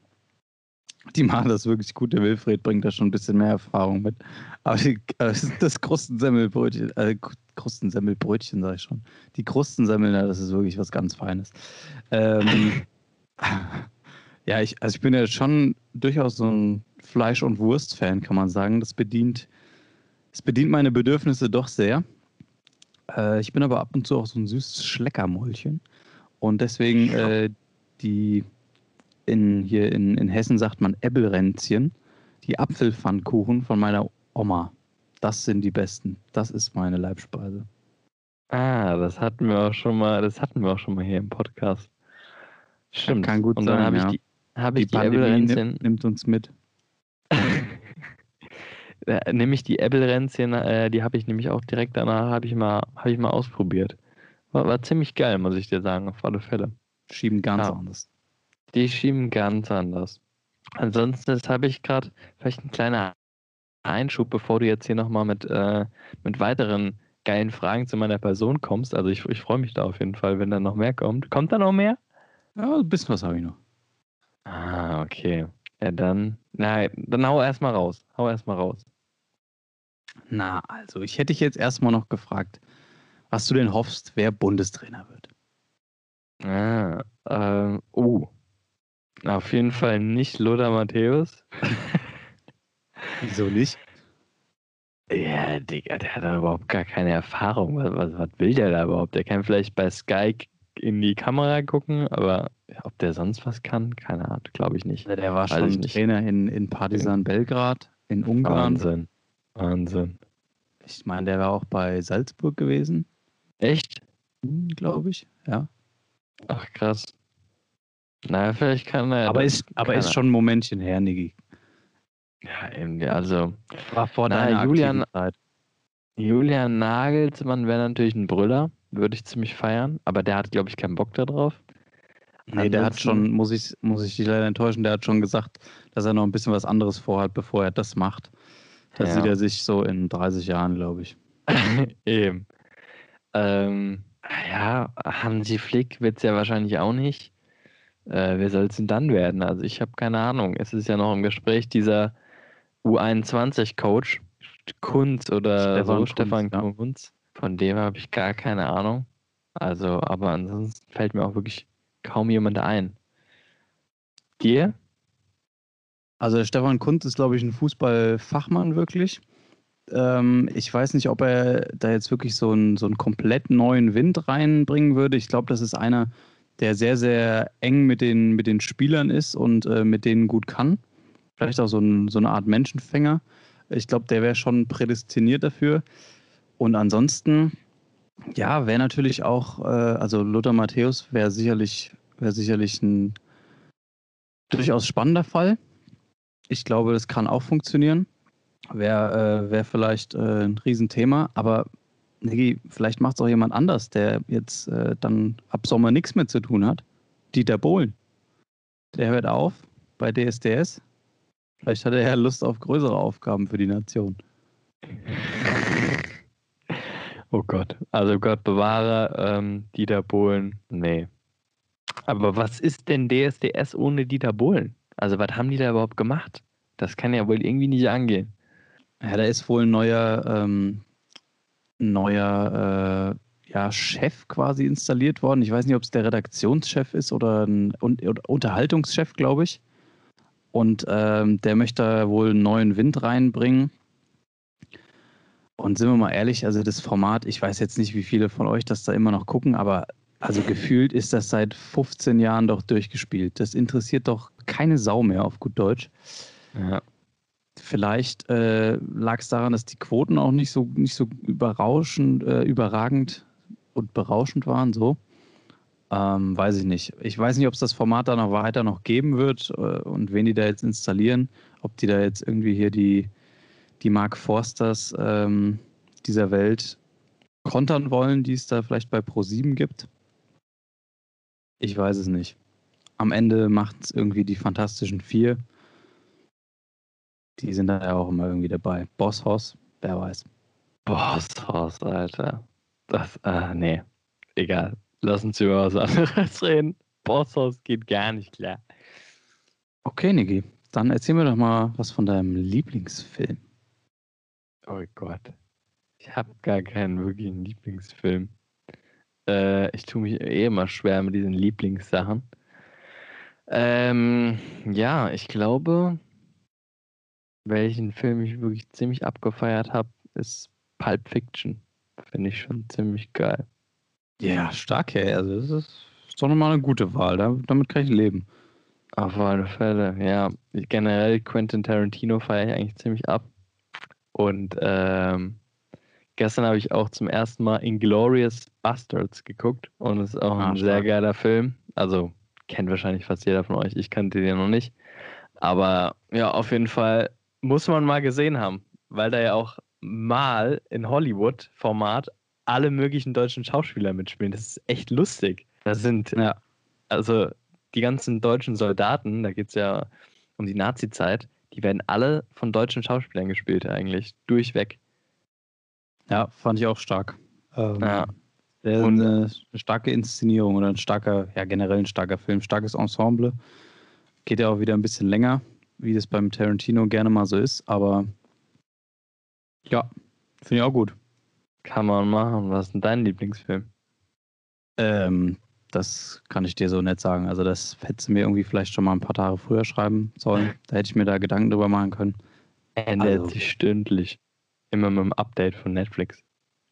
Die machen das wirklich gut. Der Wilfried bringt da schon ein bisschen mehr Erfahrung mit. Aber die, äh, das Krustensemmelbrötchen, äh, Krustensemmelbrötchen sage ich schon. Die Krustensemmeln, das ist wirklich was ganz Feines. Ähm, ja, ich, also ich bin ja schon durchaus so ein Fleisch- und Wurst-Fan, kann man sagen. Das bedient, das bedient meine Bedürfnisse doch sehr. Äh, ich bin aber ab und zu auch so ein süßes Schleckermäulchen. Und deswegen äh, die in, hier in, in Hessen sagt man Äppelränzchen, die Apfelpfannkuchen von meiner Oma. Das sind die besten. Das ist meine Leibspeise. Ah, das hatten wir auch schon mal, das hatten wir auch schon mal hier im Podcast. Stimmt. Kann gut Und dann habe ja. ich die, ich die, die Äppelränzchen. Nimmt, nimmt uns mit. nämlich die Äppelränzchen, äh, die habe ich nämlich auch direkt danach, habe ich, mal, hab ich mal ausprobiert. War, war ziemlich geil, muss ich dir sagen, auf alle Fälle. Schieben ganz Ja. anders. Die schieben ganz anders. Ansonsten das habe ich gerade vielleicht ein kleiner Einschub, bevor du jetzt hier nochmal mit, äh, mit weiteren geilen Fragen zu meiner Person kommst. Also ich, ich freue mich da auf jeden Fall, wenn da noch mehr kommt. Kommt da noch mehr? Ja, ein bisschen was habe ich noch. Ah, okay. Ja, dann, na, dann hau erstmal raus. Hau erstmal raus. Na, also ich hätte dich jetzt erstmal noch gefragt, was du denn hoffst, wer Bundestrainer wird. Ah, ähm, oh. Auf jeden Fall nicht Lothar Matthäus. Wieso nicht? Ja, Digga, der hat da überhaupt gar keine Erfahrung. Was, was, was will der da überhaupt? Der kann vielleicht bei Sky in die Kamera gucken, aber ob der sonst was kann, keine Ahnung, glaube ich nicht. Der war schon nicht. Trainer in, in Partisan Belgrad, in Ungarn. Wahnsinn. Wahnsinn. Ich meine, der war auch bei Salzburg gewesen, Echt? glaube ich. Ja. Ach, krass. Na, vielleicht kann er. aber das- ist, aber ist schon ein Momentchen her, Niki. Ja, eben, ja, also War vor Na, deiner Julian- Zeit. Julian Nagelsmann wäre natürlich ein Brüller, würde ich ziemlich feiern, aber der hat, glaube ich, keinen Bock da drauf. Nee, der hat Ansonsten- schon, muss ich, muss ich dich leider enttäuschen, der hat schon gesagt, dass er noch ein bisschen was anderes vorhat, bevor er das macht. Da Ja. sieht er sich so in 30 Jahren, glaube ich. Eben. Ähm, ja, Hansi Flick wird es ja wahrscheinlich auch nicht. Äh, wer soll es denn dann werden? Also ich habe keine Ahnung. Es ist ja noch im Gespräch dieser U21-Coach, Kunz oder Stefan so, Kunz, Stefan ja. Kunz. Von dem habe ich gar keine Ahnung. Also, aber ansonsten fällt mir auch wirklich kaum jemand ein. Dir? Also der Stefan Kunz ist, glaube ich, ein Fußballfachmann wirklich. Ähm, ich weiß nicht, ob er da jetzt wirklich so einen, so einen komplett neuen Wind reinbringen würde. Ich glaube, das ist einer, der sehr, sehr eng mit den, mit den Spielern ist und äh, mit denen gut kann. Vielleicht auch so, ein, so eine Art Menschenfänger. Ich glaube, der wäre schon prädestiniert dafür. Und ansonsten, ja, wäre natürlich auch, äh, also Lothar Matthäus wäre sicherlich, wäre sicherlich ein durchaus spannender Fall. Ich glaube, das kann auch funktionieren. Wäre äh, wär vielleicht äh, ein Riesenthema, aber Niki, vielleicht macht es auch jemand anders, der jetzt äh, dann ab Sommer nichts mehr zu tun hat. Dieter Bohlen. Der hört auf bei DSDS Vielleicht hat er ja Lust auf größere Aufgaben für die Nation. Oh Gott. Also Gott bewahre ähm, Dieter Bohlen. Nee. Aber was ist denn DSDS ohne Dieter Bohlen? Also was haben die da überhaupt gemacht? Das kann ja wohl irgendwie nicht angehen. Ja, da ist wohl ein neuer, ähm, neuer äh, ja, Chef quasi installiert worden. Ich weiß nicht, ob es der Redaktionschef ist oder ein Un Unterhaltungschef, glaube ich. Und ähm, der möchte wohl einen neuen Wind reinbringen. Und sind wir mal ehrlich, also das Format, ich weiß jetzt nicht, wie viele von euch das da immer noch gucken, aber also gefühlt ist das seit 15 Jahren doch durchgespielt. Das interessiert doch keine Sau mehr auf gut Deutsch. Ja. Vielleicht äh, lag es daran, dass die Quoten auch nicht so, nicht so überrauschend, äh, überragend und berauschend waren, so. Ähm, weiß ich nicht. Ich weiß nicht, ob es das Format da noch weiter noch geben wird äh, und wen die da jetzt installieren. Ob die da jetzt irgendwie hier die, die Mark Forsters ähm, dieser Welt kontern wollen, die es da vielleicht bei Pro7 gibt. Ich weiß es nicht. Am Ende macht es irgendwie die Fantastischen Vier. Die sind da ja auch immer irgendwie dabei. Bosshaus, wer weiß. Bosshaus, Alter. Das, äh, nee. Egal. Lass uns über was anderes reden. Bosshaus geht gar nicht klar. Okay, Niki. Dann erzähl mir doch mal was von deinem Lieblingsfilm. Oh Gott. Ich habe gar keinen wirklichen Lieblingsfilm. Äh, ich tue mich eh immer schwer mit diesen Lieblingssachen. Ähm, ja, ich glaube, welchen Film ich wirklich ziemlich abgefeiert habe, ist Pulp Fiction. Finde ich schon ziemlich geil. Ja, stark, ey. Also, das ist, ist doch nochmal eine gute Wahl. damit kann ich leben. Auf alle Fälle, ja. Generell Quentin Tarantino feiere ich eigentlich ziemlich ab. Und ähm, Gestern habe ich auch zum ersten Mal Inglorious Bastards geguckt und es ist auch ah, ein sehr geiler Film. Also kennt wahrscheinlich fast jeder von euch. Ich kannte den noch nicht. Aber ja, auf jeden Fall muss man mal gesehen haben, weil da ja auch mal in Hollywood-Format alle möglichen deutschen Schauspieler mitspielen. Das ist echt lustig. Da sind, ja, also die ganzen deutschen Soldaten, da geht es ja um die Nazi-Zeit, die werden alle von deutschen Schauspielern gespielt eigentlich, durchweg. Ja, fand ich auch stark. Ähm, ja. Und eine, eine starke Inszenierung oder ein starker, ja generell ein starker Film, starkes Ensemble. Geht ja auch wieder ein bisschen länger, wie das beim Tarantino gerne mal so ist, aber ja, finde ich auch gut. Kann man machen. Was ist denn dein Lieblingsfilm? Ähm, das kann ich dir so nett sagen. Also, das hättest du mir irgendwie vielleicht schon mal ein paar Tage früher schreiben sollen. Da hätte ich mir da Gedanken drüber machen können. Ändert also, sich stündlich. Immer mit dem Update von Netflix.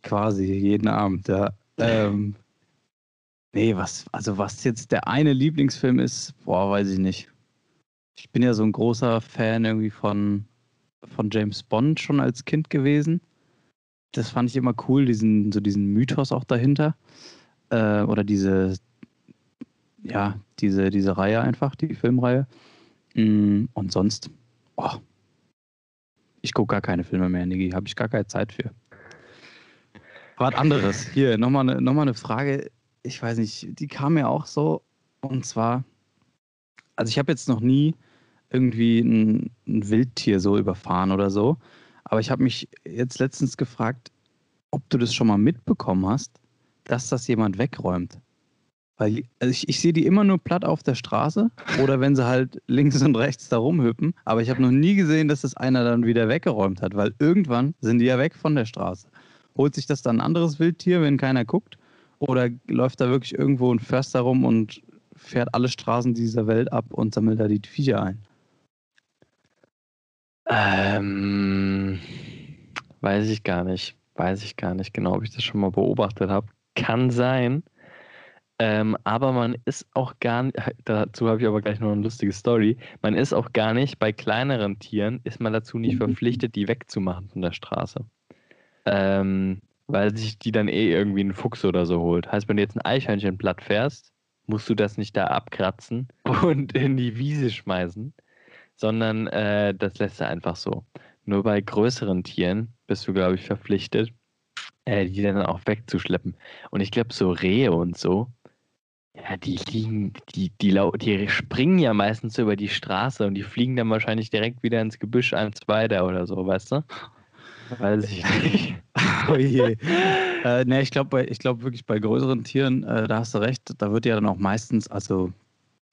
Quasi jeden Abend, ja. Ähm, nee, was, also was jetzt der eine Lieblingsfilm ist, boah, weiß ich nicht. Ich bin ja so ein großer Fan irgendwie von, von James Bond schon als Kind gewesen. Das fand ich immer cool, diesen, so diesen Mythos auch dahinter. Äh, oder diese, ja, diese, diese Reihe einfach, die Filmreihe. Mm, und sonst, oh, ich gucke gar keine Filme mehr, Niki. Habe ich gar keine Zeit für. Was anderes. Hier, nochmal eine, noch eine Frage. Ich weiß nicht, die kam mir auch so. Und zwar, also ich habe jetzt noch nie irgendwie ein, ein Wildtier so überfahren oder so. Aber ich habe mich jetzt letztens gefragt, ob du das schon mal mitbekommen hast, dass das jemand wegräumt. Weil also ich, ich sehe die immer nur platt auf der Straße oder wenn sie halt links und rechts da rumhüppen. Aber ich habe noch nie gesehen, dass das einer dann wieder weggeräumt hat, weil irgendwann sind die ja weg von der Straße. Holt sich das dann ein anderes Wildtier, wenn keiner guckt? Oder läuft da wirklich irgendwo ein Förster rum und fährt alle Straßen dieser Welt ab und sammelt da die Viecher ein? Ähm, weiß ich gar nicht. Weiß ich gar nicht genau, ob ich das schon mal beobachtet habe. Kann sein. Ähm, aber man ist auch gar nicht, dazu habe ich aber gleich noch eine lustige Story. Man ist auch gar nicht, bei kleineren Tieren ist man dazu nicht verpflichtet, die wegzumachen von der Straße. Ähm, weil sich die dann eh irgendwie ein Fuchs oder so holt. Heißt, wenn du jetzt ein Eichhörnchen platt fährst, musst du das nicht da abkratzen und in die Wiese schmeißen, sondern äh, das lässt er einfach so. Nur bei größeren Tieren bist du, glaube ich, verpflichtet, äh, die dann auch wegzuschleppen. Und ich glaube, so Rehe und so, Ja, die liegen, die, die, die springen ja meistens über die Straße und die fliegen dann wahrscheinlich direkt wieder ins Gebüsch eins weiter oder so, weißt du? Weiß ich nicht. Oh je. Äh, ne, ich glaube ich glaub wirklich bei größeren Tieren, äh, da hast du recht, da wird ja dann auch meistens, also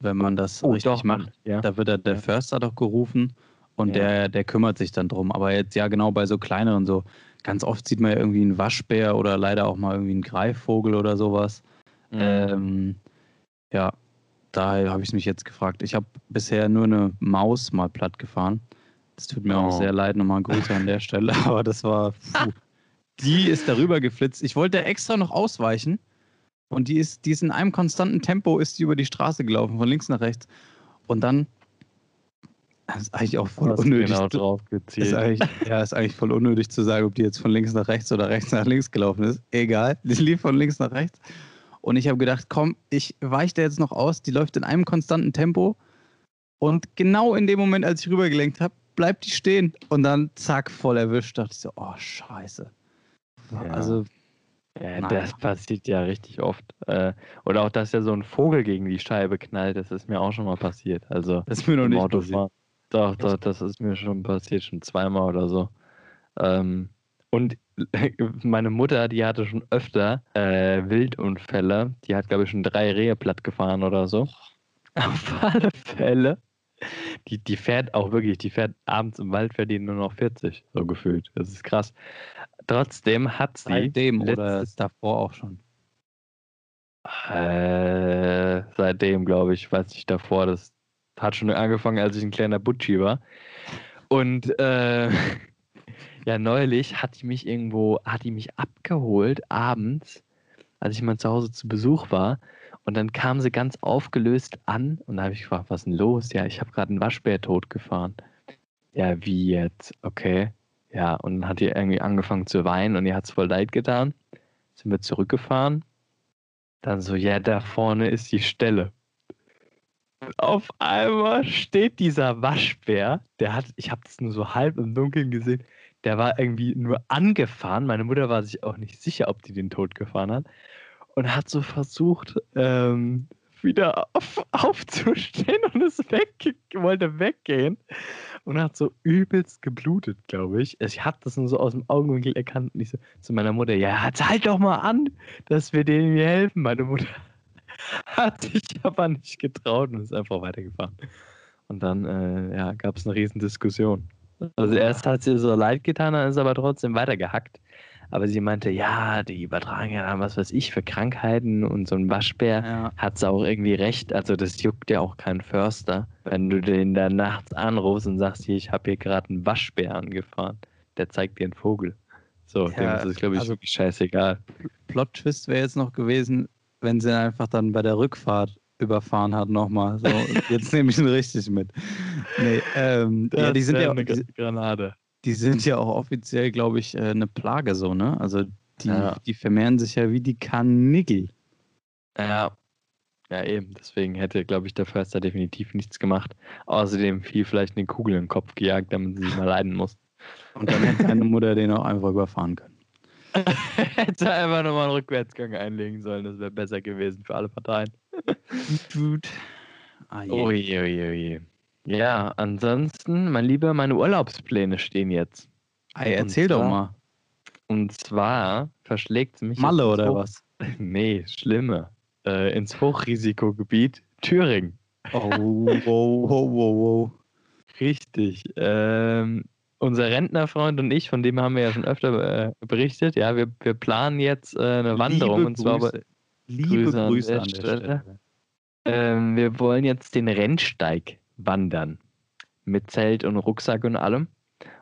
wenn man das Oh, richtig doch, macht, Ja. da wird der, der Ja. Förster doch gerufen und Ja. der, der kümmert sich dann drum. Aber jetzt ja genau bei so kleineren so, ganz oft sieht man ja irgendwie einen Waschbär oder leider auch mal irgendwie einen Greifvogel oder sowas. Mhm. Ähm, ja, daher habe ich mich jetzt gefragt. Ich habe bisher nur eine Maus mal platt gefahren. Das tut mir auch Oh. sehr leid, nochmal Grüße an der Stelle, aber das war. Puh. Die ist darüber geflitzt. Ich wollte extra noch ausweichen und die ist, die ist in einem konstanten Tempo ist die über die Straße gelaufen, von links nach rechts. Und dann. Das ist eigentlich auch voll unnötig. genau drauf Ist gezielt. eigentlich, ja, ist eigentlich voll unnötig zu sagen, ob die jetzt von links nach rechts oder rechts nach links gelaufen ist. Egal, die lief von links nach rechts. Und ich habe gedacht, komm, ich weiche da jetzt noch aus. Die läuft in einem konstanten Tempo. Und genau in dem Moment, als ich rübergelenkt habe, bleibt die stehen. Und dann zack, voll erwischt. dachte ich so, oh, scheiße. Ja. Also, Ja, das passiert ja richtig oft. Äh, oder auch, dass ja so ein Vogel gegen die Scheibe knallt, das ist mir auch schon mal passiert. Also das ist mir noch nicht passiert. Doch, doch, das ist mir schon passiert, schon zweimal oder so. Ähm, und meine Mutter, die hatte schon öfter äh, Wildunfälle. Die hat, glaube ich, schon drei Rehe platt gefahren oder so. Auf alle Fälle. Die, die fährt auch wirklich, die fährt abends im Wald, fährt die nur noch 40, so gefühlt. Das ist krass. Trotzdem hat sie. Seitdem oder davor auch schon. Äh, seitdem, glaube ich, weiß ich davor, das hat schon angefangen, als ich ein kleiner Butschi war. Und äh, ja, neulich hat die mich irgendwo, hat die mich abgeholt abends, als ich mal zu Hause zu Besuch war. Und dann kam sie ganz aufgelöst an und da habe ich gefragt, was ist denn los? Ja, ich habe gerade einen Waschbär totgefahren. Ja, wie jetzt? Okay. Ja, und dann hat die irgendwie angefangen zu weinen und ihr hat es voll leid getan. Sind wir zurückgefahren. Dann so, ja, da vorne ist die Stelle. Auf einmal steht dieser Waschbär, der hat, ich habe das nur so halb im Dunkeln gesehen, der war irgendwie nur angefahren. Meine Mutter war sich auch nicht sicher, ob die den tot gefahren hat. Und hat so versucht, ähm, wieder auf, aufzustehen und ist weg, wollte weggehen. Und hat so übelst geblutet, glaube ich. Ich habe das nur so aus dem Augenwinkel erkannt. Und ich so zu meiner Mutter, ja, halt doch mal an, dass wir denen hier helfen. Meine Mutter hat sich aber nicht getraut und ist einfach weitergefahren. Und dann äh, ja, gab es eine riesen Diskussion. Also erst hat sie so leid getan, dann ist aber trotzdem weitergehackt. Aber sie meinte, ja, die übertragen ja dann was weiß ich für Krankheiten und so ein Waschbär Ja. hat sie auch irgendwie recht. Also das juckt ja auch keinen Förster, wenn du den da nachts anrufst und sagst, hier, ich habe hier gerade einen Waschbär angefahren. Der zeigt dir einen Vogel. So, dem Ja, ist es, glaube ich, also- wirklich scheißegal. Plot-Twist wäre jetzt noch gewesen, wenn sie einfach dann bei der Rückfahrt überfahren hat nochmal. So, jetzt nehme ich ihn richtig mit. Nee, ähm, ja, die sind ja, eine die, Granate. Die sind ja auch offiziell, glaube ich, äh, eine Plage so, ne? Also die, Ja. die vermehren sich ja wie die Karnickel. Ja. Ja, eben. Deswegen hätte, glaube ich, der Förster definitiv nichts gemacht. Außerdem fiel vielleicht eine Kugel in den Kopf gejagt, damit sie sich mal leiden muss. Und dann hätte deine Mutter den auch einfach überfahren können. hätte einfach nochmal einen Rückwärtsgang einlegen sollen. Das wäre besser gewesen für alle Parteien. Ah, je. Ui, ui, ui. Ja, ansonsten, mein Lieber, meine Urlaubspläne stehen jetzt. Ey, erzähl doch zwar- mal. Und zwar verschlägt es mich. Malle oder Hoch- was? Nee, schlimmer. Äh, ins Hochrisikogebiet Thüringen. Oh, wow, wow, wow, wow. Richtig. Ähm, unser Rentnerfreund und ich, von dem haben wir ja schon öfter äh, berichtet, ja, wir, wir planen jetzt äh, eine Wanderung Liebe und zwar Grüße, liebe Grüße Grüße, an an der der Stelle. Stelle. ähm, wir wollen jetzt den Rennsteig wandern. Mit Zelt und Rucksack und allem.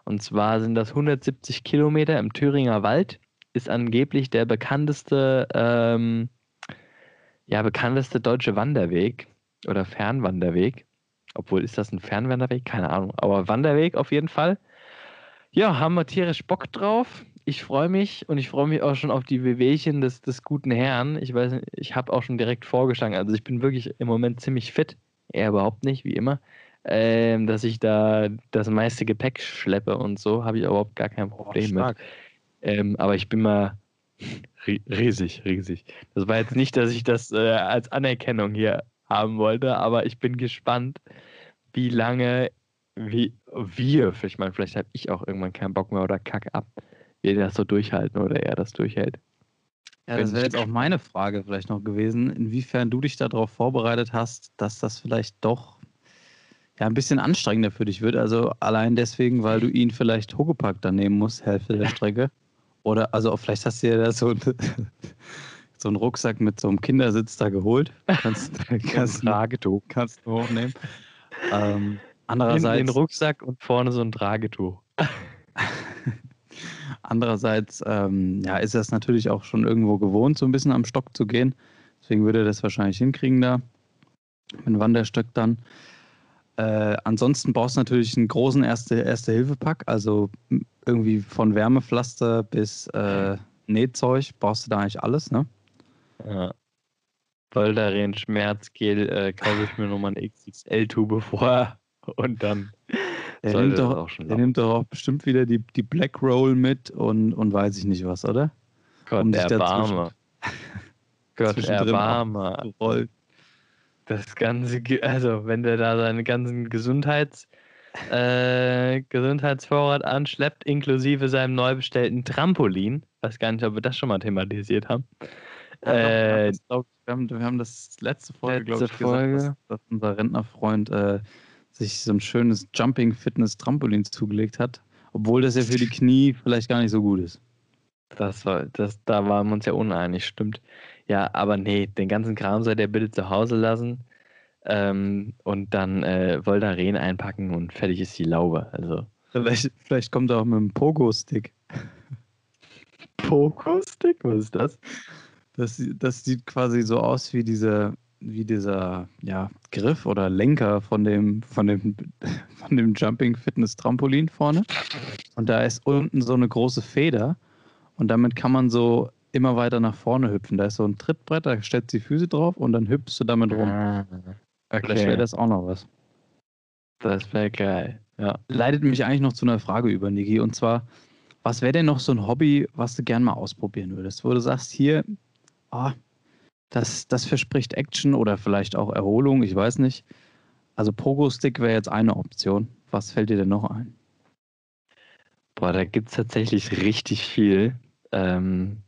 Und zwar sind das 170 Kilometer im Thüringer Wald. Ist angeblich der bekannteste, ähm, ja, bekannteste deutsche Wanderweg oder Fernwanderweg. Obwohl, ist das ein Fernwanderweg? Keine Ahnung. Aber Wanderweg auf jeden Fall. Ja, haben wir tierisch Bock drauf. Ich freue mich und ich freue mich auch schon auf die Wehwehchen des, des guten Herrn. Ich weiß, ich habe auch schon direkt vorgeschlagen. Also ich bin wirklich im Moment ziemlich fit. Er überhaupt nicht, wie immer. Ähm, dass ich da das meiste Gepäck schleppe und so, habe ich überhaupt gar kein Problem mit. stark. Ähm, aber ich bin mal Riesig, riesig. Das war jetzt nicht, dass ich das äh, als Anerkennung hier haben wollte, aber ich bin gespannt, wie lange wie wir, ich meine, vielleicht habe ich auch irgendwann keinen Bock mehr oder kacke ab, wie das so durchhalten oder er das durchhält. Ja, das wäre jetzt auch meine Frage vielleicht noch gewesen, inwiefern du dich darauf vorbereitet hast, dass das vielleicht doch ja, ein bisschen anstrengender für dich wird. Also allein deswegen, weil du ihn vielleicht Huckepack dann nehmen musst, Hälfte der Strecke. Oder also vielleicht hast du dir da so, ein, so einen Rucksack mit so einem Kindersitz da geholt. Kannst, kannst, Tragetuch. kannst du hochnehmen. Ähm, andererseits. den Rucksack und vorne so ein Tragetuch. andererseits ähm, ja, ist es natürlich auch schon irgendwo gewohnt, so ein bisschen am Stock zu gehen. Deswegen würde er das wahrscheinlich hinkriegen da. Mit dem Wanderstöck dann. Äh, ansonsten brauchst du natürlich einen großen Erste-Hilfe-Pack, also irgendwie von Wärmepflaster bis äh, Nähzeug brauchst du da eigentlich alles, ne? Ja. Voldaren Schmerzgel äh, kaufe ich mir nochmal eine XXL-Tube vor und dann. Der, nimmt doch, der nimmt doch auch bestimmt wieder die, die Black Roll mit und, und weiß ich nicht was, oder? Gott, um erbarme. Gott, erbarme. Das ganze, also wenn der da seinen ganzen Gesundheits, äh, Gesundheitsvorrat anschleppt, inklusive seinem neu bestellten Trampolin, weiß gar nicht, ob wir das schon mal thematisiert haben. Ja, äh, doch, wir, haben, wir, haben, das letzte Folge, glaube ich, Folge. gesagt, dass, dass unser Rentnerfreund äh, sich so ein schönes Jumping-Fitness-Trampolin zugelegt hat, obwohl das ja für die Knie vielleicht gar nicht so gut ist. Das war, das, da waren wir uns ja uneinig, stimmt. Ja, aber nee, den ganzen Kram soll der bitte zu Hause lassen ähm, und dann äh, Voldaren einpacken und fertig ist die Laube. Also. Vielleicht, vielleicht kommt er auch mit einem Pogo-Stick. Pogo-Stick? Was ist das? das? Das sieht quasi so aus wie diese wie dieser ja, Griff oder Lenker von dem, von dem, von dem Jumping Fitness Trampolin vorne. Und da ist unten so eine große Feder. Und damit kann man so immer weiter nach vorne hüpfen. Da ist so ein Trittbrett, da stellst du die Füße drauf und dann hüpfst du damit rum. Ah, okay. Vielleicht wäre das auch noch was. Das wäre geil. Ja. Leitet mich eigentlich noch zu einer Frage über, Niki. Und zwar, was wäre denn noch so ein Hobby, was du gern mal ausprobieren würdest? Wo du sagst, hier, oh, das, das verspricht Action oder vielleicht auch Erholung, ich weiß nicht. Also Pogo-Stick wäre jetzt eine Option. Was fällt dir denn noch ein? Boah, da gibt es tatsächlich richtig viel. Ähm,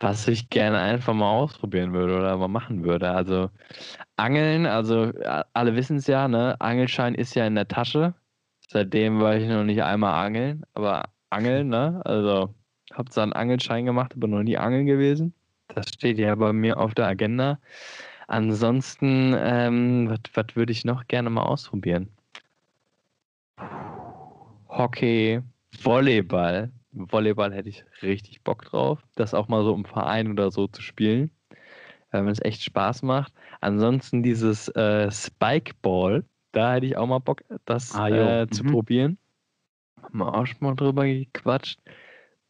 was ich gerne einfach mal ausprobieren würde oder mal machen würde. Also Angeln, also alle wissen es ja, ne? Angelschein ist ja in der Tasche. Seitdem war ich noch nicht einmal angeln, aber Angeln, ne? Also hab zwar einen Angelschein gemacht, aber noch nie angeln gewesen. Das steht ja bei mir auf der Agenda. Ansonsten, ähm, was würde ich noch gerne mal ausprobieren? Hockey, Volleyball. Volleyball hätte ich richtig Bock drauf, das auch mal so im Verein oder so zu spielen, äh, wenn es echt Spaß macht. Ansonsten dieses äh, Spikeball, da hätte ich auch mal Bock, das ah, äh, zu mhm. probieren. Haben wir auch schon mal drüber gequatscht.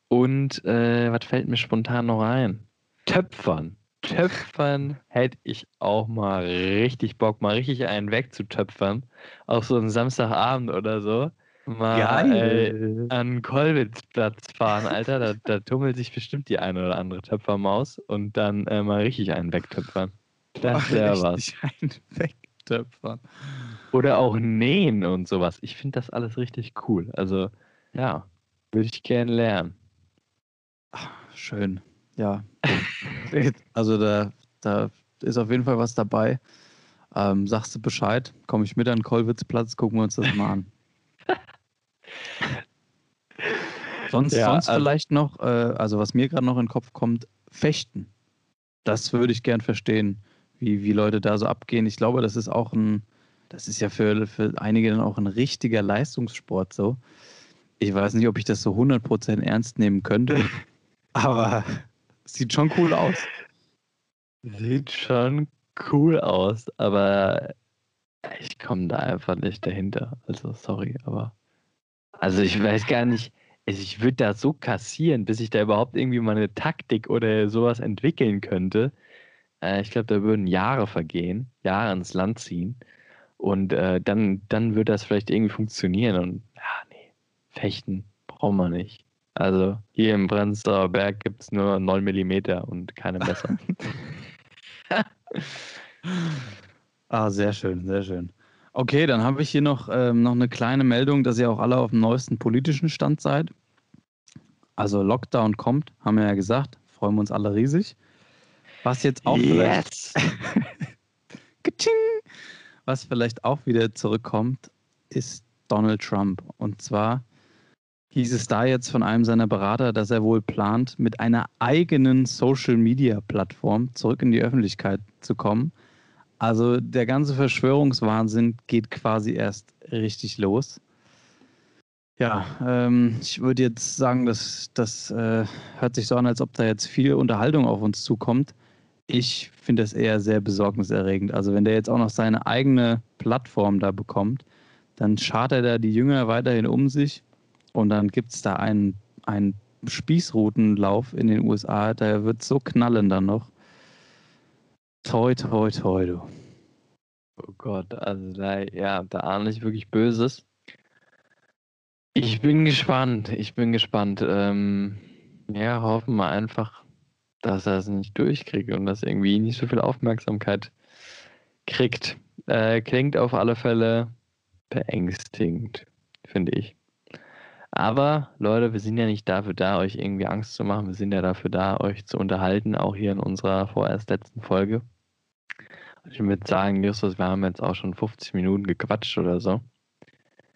Und äh, was fällt mir spontan noch ein? Töpfern. Töpfern hätte ich auch mal richtig Bock, mal richtig einen wegzutöpfern. Auf so einen Samstagabend oder so mal Geil. Äh, an Kolwitzplatz fahren, Alter. Da, da, tummelt sich bestimmt die eine oder andere Töpfermaus und dann äh, mal richtig einen wegtöpfern. Das wäre was. einen wegtöpfern. Oder auch nähen und sowas. Ich finde das alles richtig cool. Also, ja, würde ich gerne lernen. Ach, schön. Ja. also, da, da ist auf jeden Fall was dabei. Ähm, sagst du Bescheid, komme ich mit an den Kollwitzplatz, gucken wir uns das mal an. sonst, ja, sonst also, vielleicht noch, äh, also was mir gerade noch in den Kopf kommt, Fechten. Das würde ich gern verstehen, wie, wie Leute da so abgehen. Ich glaube, das ist auch ein, das ist ja für, für einige dann auch ein richtiger Leistungssport so. Ich weiß nicht, ob ich das so 100% ernst nehmen könnte, aber sieht schon cool aus. Sieht schon cool aus, aber ich komme da einfach nicht dahinter. Also sorry, aber also ich weiß gar nicht, ich würde da so kassieren, bis ich da überhaupt irgendwie mal eine Taktik oder sowas entwickeln könnte. Äh, ich glaube, da würden Jahre vergehen, Jahre ins Land ziehen. Und äh, dann, dann würde das vielleicht irgendwie funktionieren. Und ja, nee, fechten brauchen wir nicht. Also hier im Prenzlauer Berg gibt es nur 9 mm und keine Messer. ah, sehr schön, sehr schön. Okay, dann habe ich hier noch, ähm, noch eine kleine Meldung, dass ihr auch alle auf dem neuesten politischen Stand seid. Also Lockdown kommt, haben wir ja gesagt. Freuen wir uns alle riesig. Was jetzt auch yes. vielleicht, was vielleicht auch wieder zurückkommt, ist Donald Trump. Und zwar hieß es da jetzt von einem seiner Berater, dass er wohl plant, mit einer eigenen Social-Media-Plattform zurück in die Öffentlichkeit zu kommen. Also der ganze Verschwörungswahnsinn geht quasi erst richtig los. Ja, ähm, ich würde jetzt sagen, dass das äh, hört sich so an, als ob da jetzt viel Unterhaltung auf uns zukommt. Ich finde das eher sehr besorgniserregend. Also wenn der jetzt auch noch seine eigene Plattform da bekommt, dann schart er da die Jünger weiterhin um sich und dann gibt es da einen, einen Spießrutenlauf in den USA, der wird so knallen dann noch. Toi, toi, toi, du. Oh Gott, also da, ja, da ahne ich wirklich Böses. Ich bin gespannt, ich bin gespannt. Ähm, ja, hoffen wir einfach, dass er es nicht durchkriegt und dass irgendwie nicht so viel Aufmerksamkeit kriegt. Äh, klingt auf alle Fälle beängstigend, finde ich. Aber Leute, wir sind ja nicht dafür da, euch irgendwie Angst zu machen. Wir sind ja dafür da, euch zu unterhalten, auch hier in unserer vorerst letzten Folge. Ich würde sagen, Justus, wir haben jetzt auch schon 50 Minuten gequatscht oder so.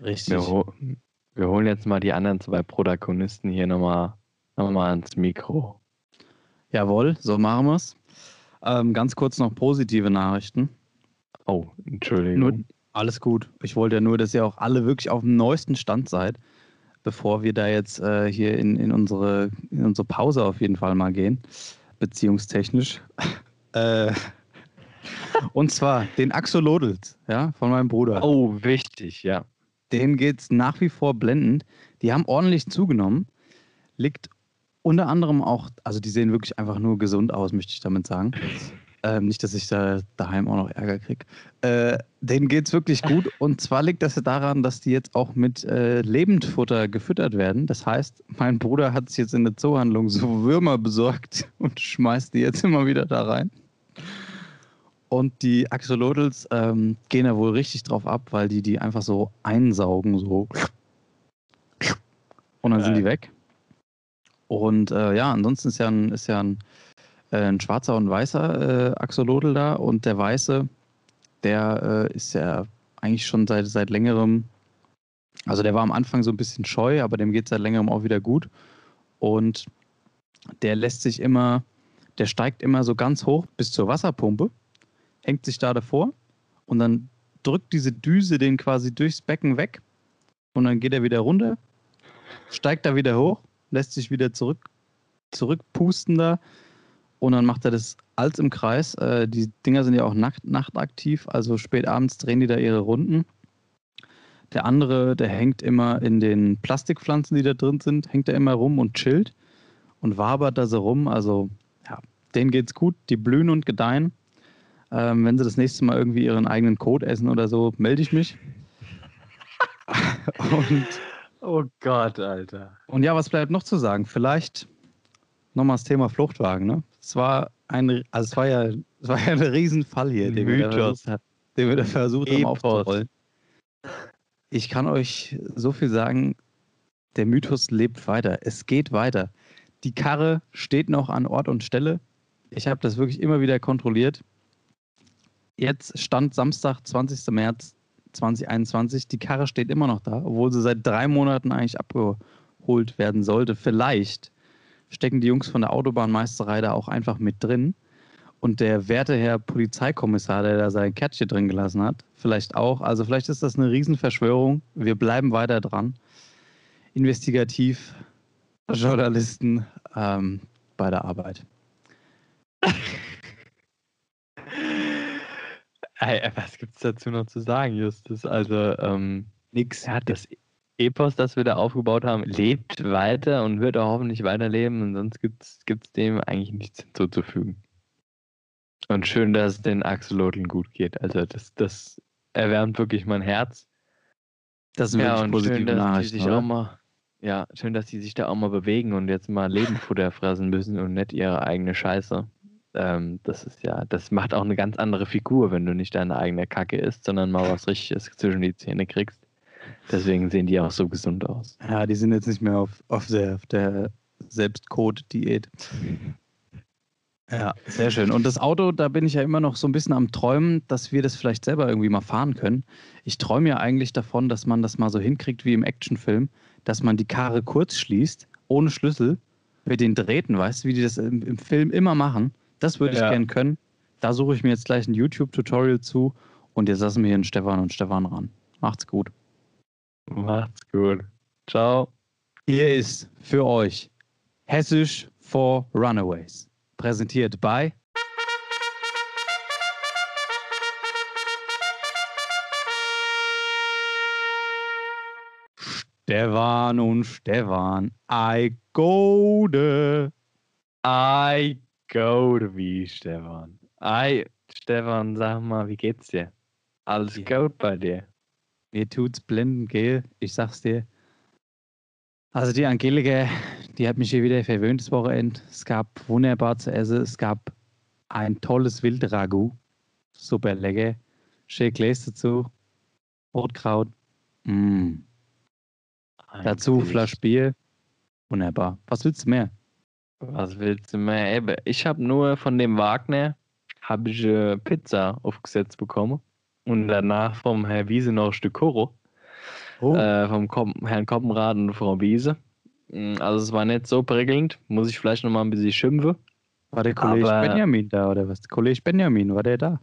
Richtig. Wir, ho wir holen jetzt mal die anderen zwei Protagonisten hier nochmal noch mal ans Mikro. Jawohl, so machen wir es. Ähm, ganz kurz noch positive Nachrichten. Oh, Entschuldigung. Nur, alles gut. Ich wollte ja nur, dass ihr auch alle wirklich auf dem neuesten Stand seid bevor wir da jetzt äh, hier in, in, unsere, in unsere Pause auf jeden Fall mal gehen, beziehungstechnisch. äh, und zwar den Axolotls, ja, von meinem Bruder. Oh, wichtig, ja. Denen geht es nach wie vor blendend. Die haben ordentlich zugenommen. Liegt unter anderem auch, also die sehen wirklich einfach nur gesund aus, möchte ich damit sagen. Ähm, nicht, dass ich da daheim auch noch Ärger kriege. Äh, denen geht es wirklich gut. Und zwar liegt das daran, dass die jetzt auch mit äh, Lebendfutter gefüttert werden. Das heißt, mein Bruder hat sich jetzt in der Zoohandlung so Würmer besorgt und schmeißt die jetzt immer wieder da rein. Und die Axolotls ähm, gehen da wohl richtig drauf ab, weil die die einfach so einsaugen, so. Und dann sind die weg. Und äh, ja, ansonsten ist ja ein, ist ja ein äh, ein schwarzer und weißer äh, Axolotl da und der weiße, der äh, ist ja eigentlich schon seit, seit längerem, also der war am Anfang so ein bisschen scheu, aber dem geht es seit längerem auch wieder gut. Und der lässt sich immer, der steigt immer so ganz hoch bis zur Wasserpumpe, hängt sich da davor und dann drückt diese Düse den quasi durchs Becken weg und dann geht er wieder runter, steigt da wieder hoch, lässt sich wieder zurück, zurückpusten da und dann macht er das alles im Kreis. Äh, die Dinger sind ja auch nacht, nachtaktiv, also spät abends drehen die da ihre Runden. Der andere, der hängt immer in den Plastikpflanzen, die da drin sind, hängt er immer rum und chillt und wabert da so rum. Also, ja, denen geht's gut, die blühen und gedeihen. Ähm, wenn sie das nächste Mal irgendwie ihren eigenen Code essen oder so, melde ich mich. und, oh Gott, Alter. Und ja, was bleibt noch zu sagen? Vielleicht nochmal das Thema Fluchtwagen, ne? Es war ein, also es war ja, es war ja ein Riesenfall hier, den wir, versucht, den wir da versucht haben aufzurollen. Ich kann euch so viel sagen, der Mythos lebt weiter. Es geht weiter. Die Karre steht noch an Ort und Stelle. Ich habe das wirklich immer wieder kontrolliert. Jetzt stand Samstag, 20. März 2021. Die Karre steht immer noch da, obwohl sie seit drei Monaten eigentlich abgeholt werden sollte. Vielleicht stecken die Jungs von der Autobahnmeisterei da auch einfach mit drin. Und der werte Herr Polizeikommissar, der da sein Kärtchen drin gelassen hat, vielleicht auch. Also vielleicht ist das eine Riesenverschwörung. Wir bleiben weiter dran. Investigativ, Journalisten ähm, bei der Arbeit. Was gibt es dazu noch zu sagen, Justus? Also, ähm, nix. Er hat das Epos, das wir da aufgebaut haben, lebt weiter und wird auch hoffentlich weiterleben und sonst gibt es dem eigentlich nichts hinzuzufügen. Und schön, dass es den Axolotln gut geht. Also das, das erwärmt wirklich mein Herz. Das ist ja, positive schön, dass die sich auch mal, Ja, schön, dass die sich da auch mal bewegen und jetzt mal Lebenfutter fressen müssen und nicht ihre eigene Scheiße. Ähm, das ist ja, das macht auch eine ganz andere Figur, wenn du nicht deine eigene Kacke isst, sondern mal was Richtiges zwischen die Zähne kriegst. Deswegen sehen die auch so gesund aus. Ja, die sind jetzt nicht mehr auf, auf der, auf der Selbstcode-Diät. Ja, sehr schön. Und das Auto, da bin ich ja immer noch so ein bisschen am Träumen, dass wir das vielleicht selber irgendwie mal fahren können. Ich träume ja eigentlich davon, dass man das mal so hinkriegt wie im Actionfilm, dass man die Karre kurz schließt, ohne Schlüssel, mit den Drähten, weißt du, wie die das im, im Film immer machen. Das würde ich ja. gern können. Da suche ich mir jetzt gleich ein YouTube-Tutorial zu und jetzt lassen wir hier einen Stefan und Stefan ran. Macht's gut. Macht's gut. Ciao. Hier ist für euch Hessisch for Runaways. Präsentiert bei Stefan und Stefan. I go de. I go de wie Stefan. I, Stefan, sag mal, wie geht's dir? Alles ja. gut bei dir? Mir tut's blenden, gell? Ich sag's dir. Also die Angelika, die hat mich hier wieder verwöhnt das Wochenende. Es gab wunderbar zu essen. Es gab ein tolles Wildragout. Super lecker. Schön Gläser dazu. Rotkraut. Mm. Dazu Flasch Bier. Wunderbar. Was willst du mehr? Was willst du mehr? Ich habe nur von dem Wagner habe ich äh, Pizza aufgesetzt bekommen und danach vom Herr Wiese noch ein Stück Koro. Oh. Äh, vom Kom Herrn Koppenrad und Frau Wiese. Mm, also es war nicht so prickelnd. Muss ich vielleicht noch mal ein bisschen schimpfen. War der Kollege Aber, Benjamin da oder was? Der Kollege Benjamin, war der da?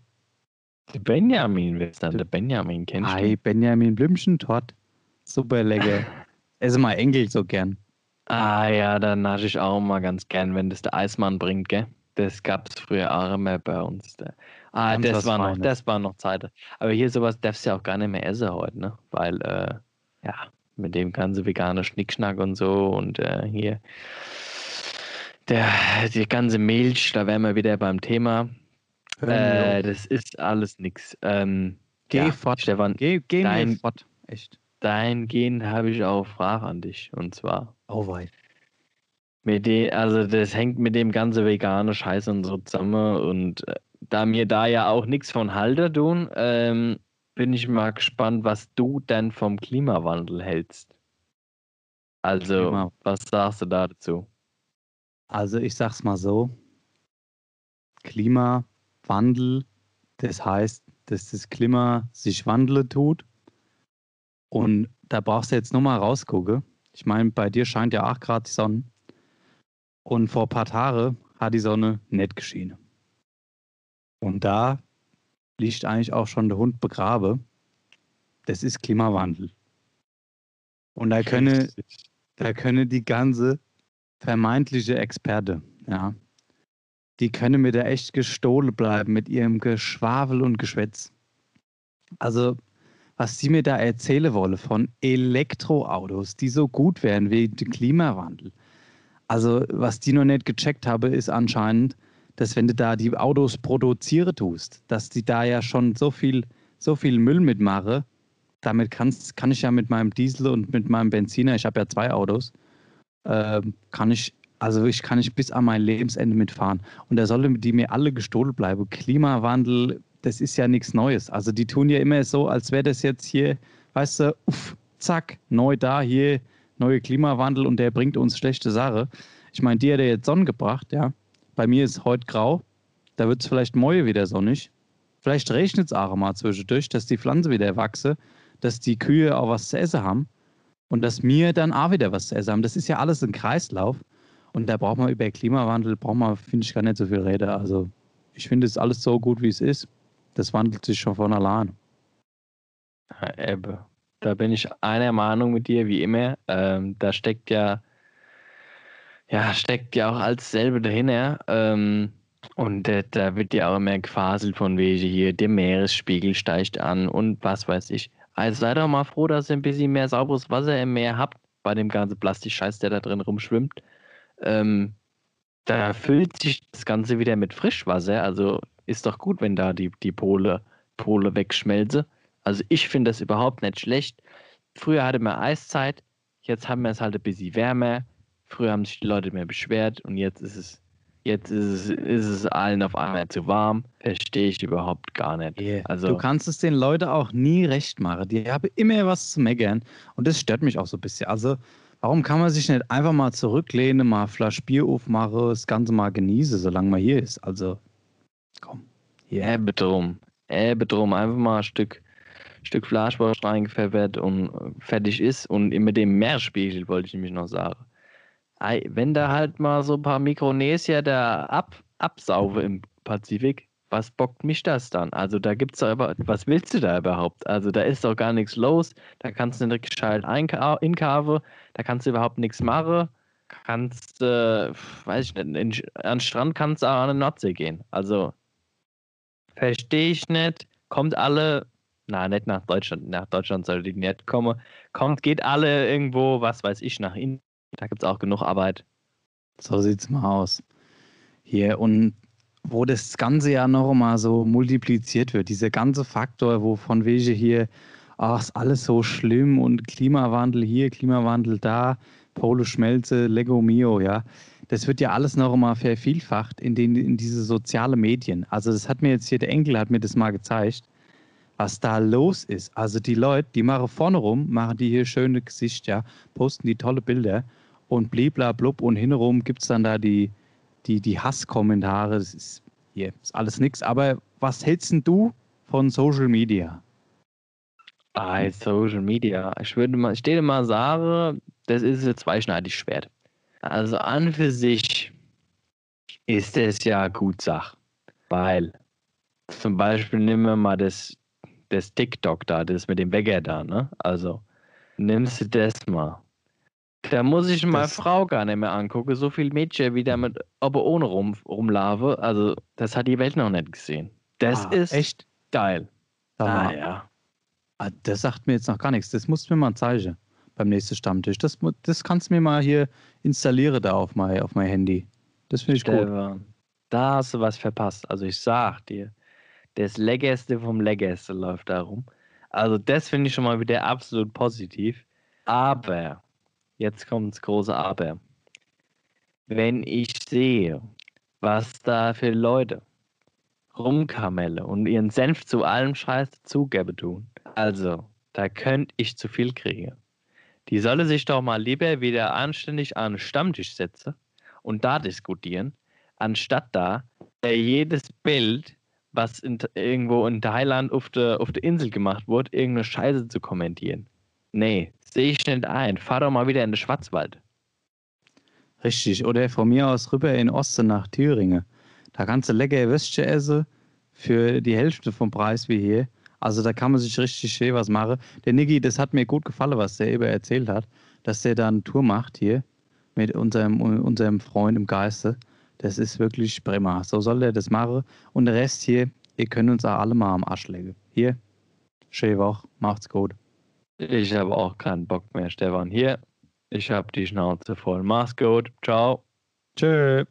Der Benjamin, wer ist dann der Benjamin? Kennst du? Hi, Benjamin Blümchen, tot. Super lecker. Esse mal Enkel so gern. Ah ja, da nasche ich auch mal ganz gern, wenn das der Eismann bringt, gell? Das gab es früher auch immer bei uns. Da. Ah, ganz das war noch, das war noch Zeit. Aber hier sowas darfst du ja auch gar nicht mehr essen heute, ne? Weil, äh, ja, mit dem ganzen veganen Schnickschnack und so und äh, hier der, die ganze Milch, da wären wir wieder beim Thema. Äh, das ist alles nix. Ähm, geh ja, fort, Stefan. Geh, geh dein, fort. Echt dahingehend habe ich auch Frage an dich. Und zwar. Oh wei. Mit dem, also das hängt mit dem ganzen veganen Scheiß und so zusammen. Und äh, da mir da ja auch nichts von halte, tun, ähm, bin ich mal gespannt, was du denn vom Klimawandel hältst. Also, Klima. was sagst du da dazu? Also, ich sag's mal so: Klimawandel, das heißt, dass das Klima sich wandeln tut und da brauchst du jetzt nur mal rausgucken. Ich meine, bei dir scheint ja 8 Grad die Sonne. Und vor ein paar Tagen hat die Sonne nicht geschienen. Und da liegt eigentlich auch schon der Hund begrabe. Das ist Klimawandel. Und da könne, da könne die ganze vermeintliche Experte, ja, die könne mir da echt gestohlen bleiben mit ihrem Geschwafel und Geschwätz. Also was sie mir da erzählen wollen von Elektroautos, die so gut wären wie der Klimawandel. Also, was die noch nicht gecheckt habe, ist anscheinend, dass wenn du da die Autos produzieren tust, dass die da ja schon so viel, so viel Müll mitmachen. Damit kannst, kann ich ja mit meinem Diesel und mit meinem Benziner, ich habe ja zwei Autos, äh, kann ich, also ich kann ich bis an mein Lebensende mitfahren. Und da sollen die mir alle gestohlen bleiben. Klimawandel, das ist ja nichts Neues. Also die tun ja immer so, als wäre das jetzt hier, weißt du, uff, zack, neu da, hier, neue Klimawandel und der bringt uns schlechte Sache. Ich meine, die hat ja jetzt Sonnen gebracht, ja. Bei mir ist heute grau, da wird es vielleicht morgen wieder sonnig. Vielleicht regnet es auch mal zwischendurch, dass die Pflanze wieder wachse, dass die Kühe auch was zu essen haben und dass wir dann auch wieder was zu essen haben. Das ist ja alles ein Kreislauf. Und da braucht man über Klimawandel, braucht man, finde ich, gar nicht so viel reden. Also ich finde es alles so gut, wie es ist. Das wandelt sich schon von allein. Ja, Ebbe. Da bin ich einer Meinung mit dir, wie immer. Ähm, da steckt ja, ja, steckt ja auch alles selbe dahinter. Ähm, und äh, da wird ja auch immer gefaselt von wegen hier, der Meeresspiegel steigt an und was weiß ich. Also seid doch mal froh, dass ihr ein bisschen mehr sauberes Wasser im Meer habt, bei dem ganzen Plastikscheiß, der da drin rumschwimmt. Ähm, da füllt sich das Ganze wieder mit Frischwasser. Also ist doch gut, wenn da die, die Pole, Pole wegschmelzen. Also ich finde das überhaupt nicht schlecht. Früher hatte man Eiszeit, Jetzt haben wir es halt ein bisschen wärmer. Früher haben sich die Leute mehr beschwert und jetzt ist es, jetzt ist es, ist es allen auf einmal zu warm. Verstehe ich überhaupt gar nicht. Yeah. Also, du kannst es den Leuten auch nie recht machen. Die haben immer was zu meckern. Und das stört mich auch so ein bisschen. Also, warum kann man sich nicht einfach mal zurücklehnen, mal Flasch Bier aufmachen, das Ganze mal genießen, solange man hier ist? Also, komm. Ja, yeah. drum. Eben drum. Einfach mal ein Stück, Stück Fleischwurst reingepfeffert und fertig ist. Und mit dem Meerspiegel wollte ich nämlich noch sagen. Wenn da halt mal so ein paar Mikronesier da ab, absaufe im Pazifik, was bockt mich das dann? Also da gibt's doch aber, was willst du da überhaupt? Also da ist doch gar nichts los, da kannst du nicht gescheit einkaufen, da kannst du überhaupt nichts machen, kannst, äh, weiß ich nicht, in, an den Strand kannst du auch an den Nordsee gehen. Also verstehe ich nicht, kommt alle, na nicht nach Deutschland, nach Deutschland sollte die nicht kommen, kommt, geht alle irgendwo, was weiß ich, nach Indien da gibt es auch genug Arbeit. So sieht's mal aus. Hier und wo das Ganze ja noch mal so multipliziert wird, dieser ganze Faktor, wo von welche hier, ach, ist alles so schlimm und Klimawandel hier, Klimawandel da, Pole Schmelze, Lego Mio, ja. Das wird ja alles noch mal vervielfacht in, den, in diese sozialen Medien. Also das hat mir jetzt hier, der Enkel hat mir das mal gezeigt, was da los ist. Also die Leute, die machen vorne rum, machen die hier schöne Gesichter, posten die tolle Bilder und bliblablub und hintenrum gibt es dann da die, die, die Hasskommentare. Das ist hier ist alles nichts. Aber was hältst denn du von Social Media? Ah, Social Media. Ich würde mal, ich würde mal sagen, das ist ein zweischneidiges Schwert. Also an für sich ist es ja gut Sach. Weil zum Beispiel nehmen wir mal das, das TikTok da, das mit dem Wecker da, ne? Also nimmst du das mal. Da muss ich mal das Frau gar nicht mehr angucken. So viele Mädchen wie damit aber ohne rum, rumlaufe. Also, das hat die Welt noch nicht gesehen. Das ah, ist echt geil. Ah, ja. Ah, das sagt mir jetzt noch gar nichts. Das musst du mir mal zeigen beim nächsten Stammtisch. Das, das kannst du mir mal hier installieren da auf mein, auf mein Handy. Das finde ich Stefan, gut. Da hast du was verpasst. Also ich sag dir, das Leckerste vom Leckerste läuft da rum. Also das finde ich schon mal wieder absolut positiv. Aber Jetzt kommt das große Aber. Wenn ich sehe, was da für Leute rumkamelle und ihren Senf zu allem Scheiß zugebe tun, also, da könnte ich zu viel kriegen. Die solle sich doch mal lieber wieder anständig an den Stammtisch setzen und da diskutieren, anstatt da jedes Bild, was in, irgendwo in Thailand auf der, auf der Insel gemacht wurde, irgendeine Scheiße zu kommentieren. Nee, sehe ich nicht ein. Fahr doch mal wieder in den Schwarzwald. Richtig, oder von mir aus rüber in Osten nach Thüringen. Da kannst du lecker Würstchen essen für die Hälfte vom Preis wie hier. Also da kann man sich richtig schön was machen. Der Niggi, das hat mir gut gefallen, was der eben erzählt hat, dass der da eine Tour macht hier mit unserem, unserem Freund im Geiste. Das ist wirklich prima. So soll der das machen. Und der Rest hier, ihr könnt uns auch alle mal am Arsch legen. Hier, schöne Woche, macht's gut. Ich habe auch keinen Bock mehr, Stefan. Hier, ich habe die Schnauze voll. Mach's gut. Ciao. Tschö.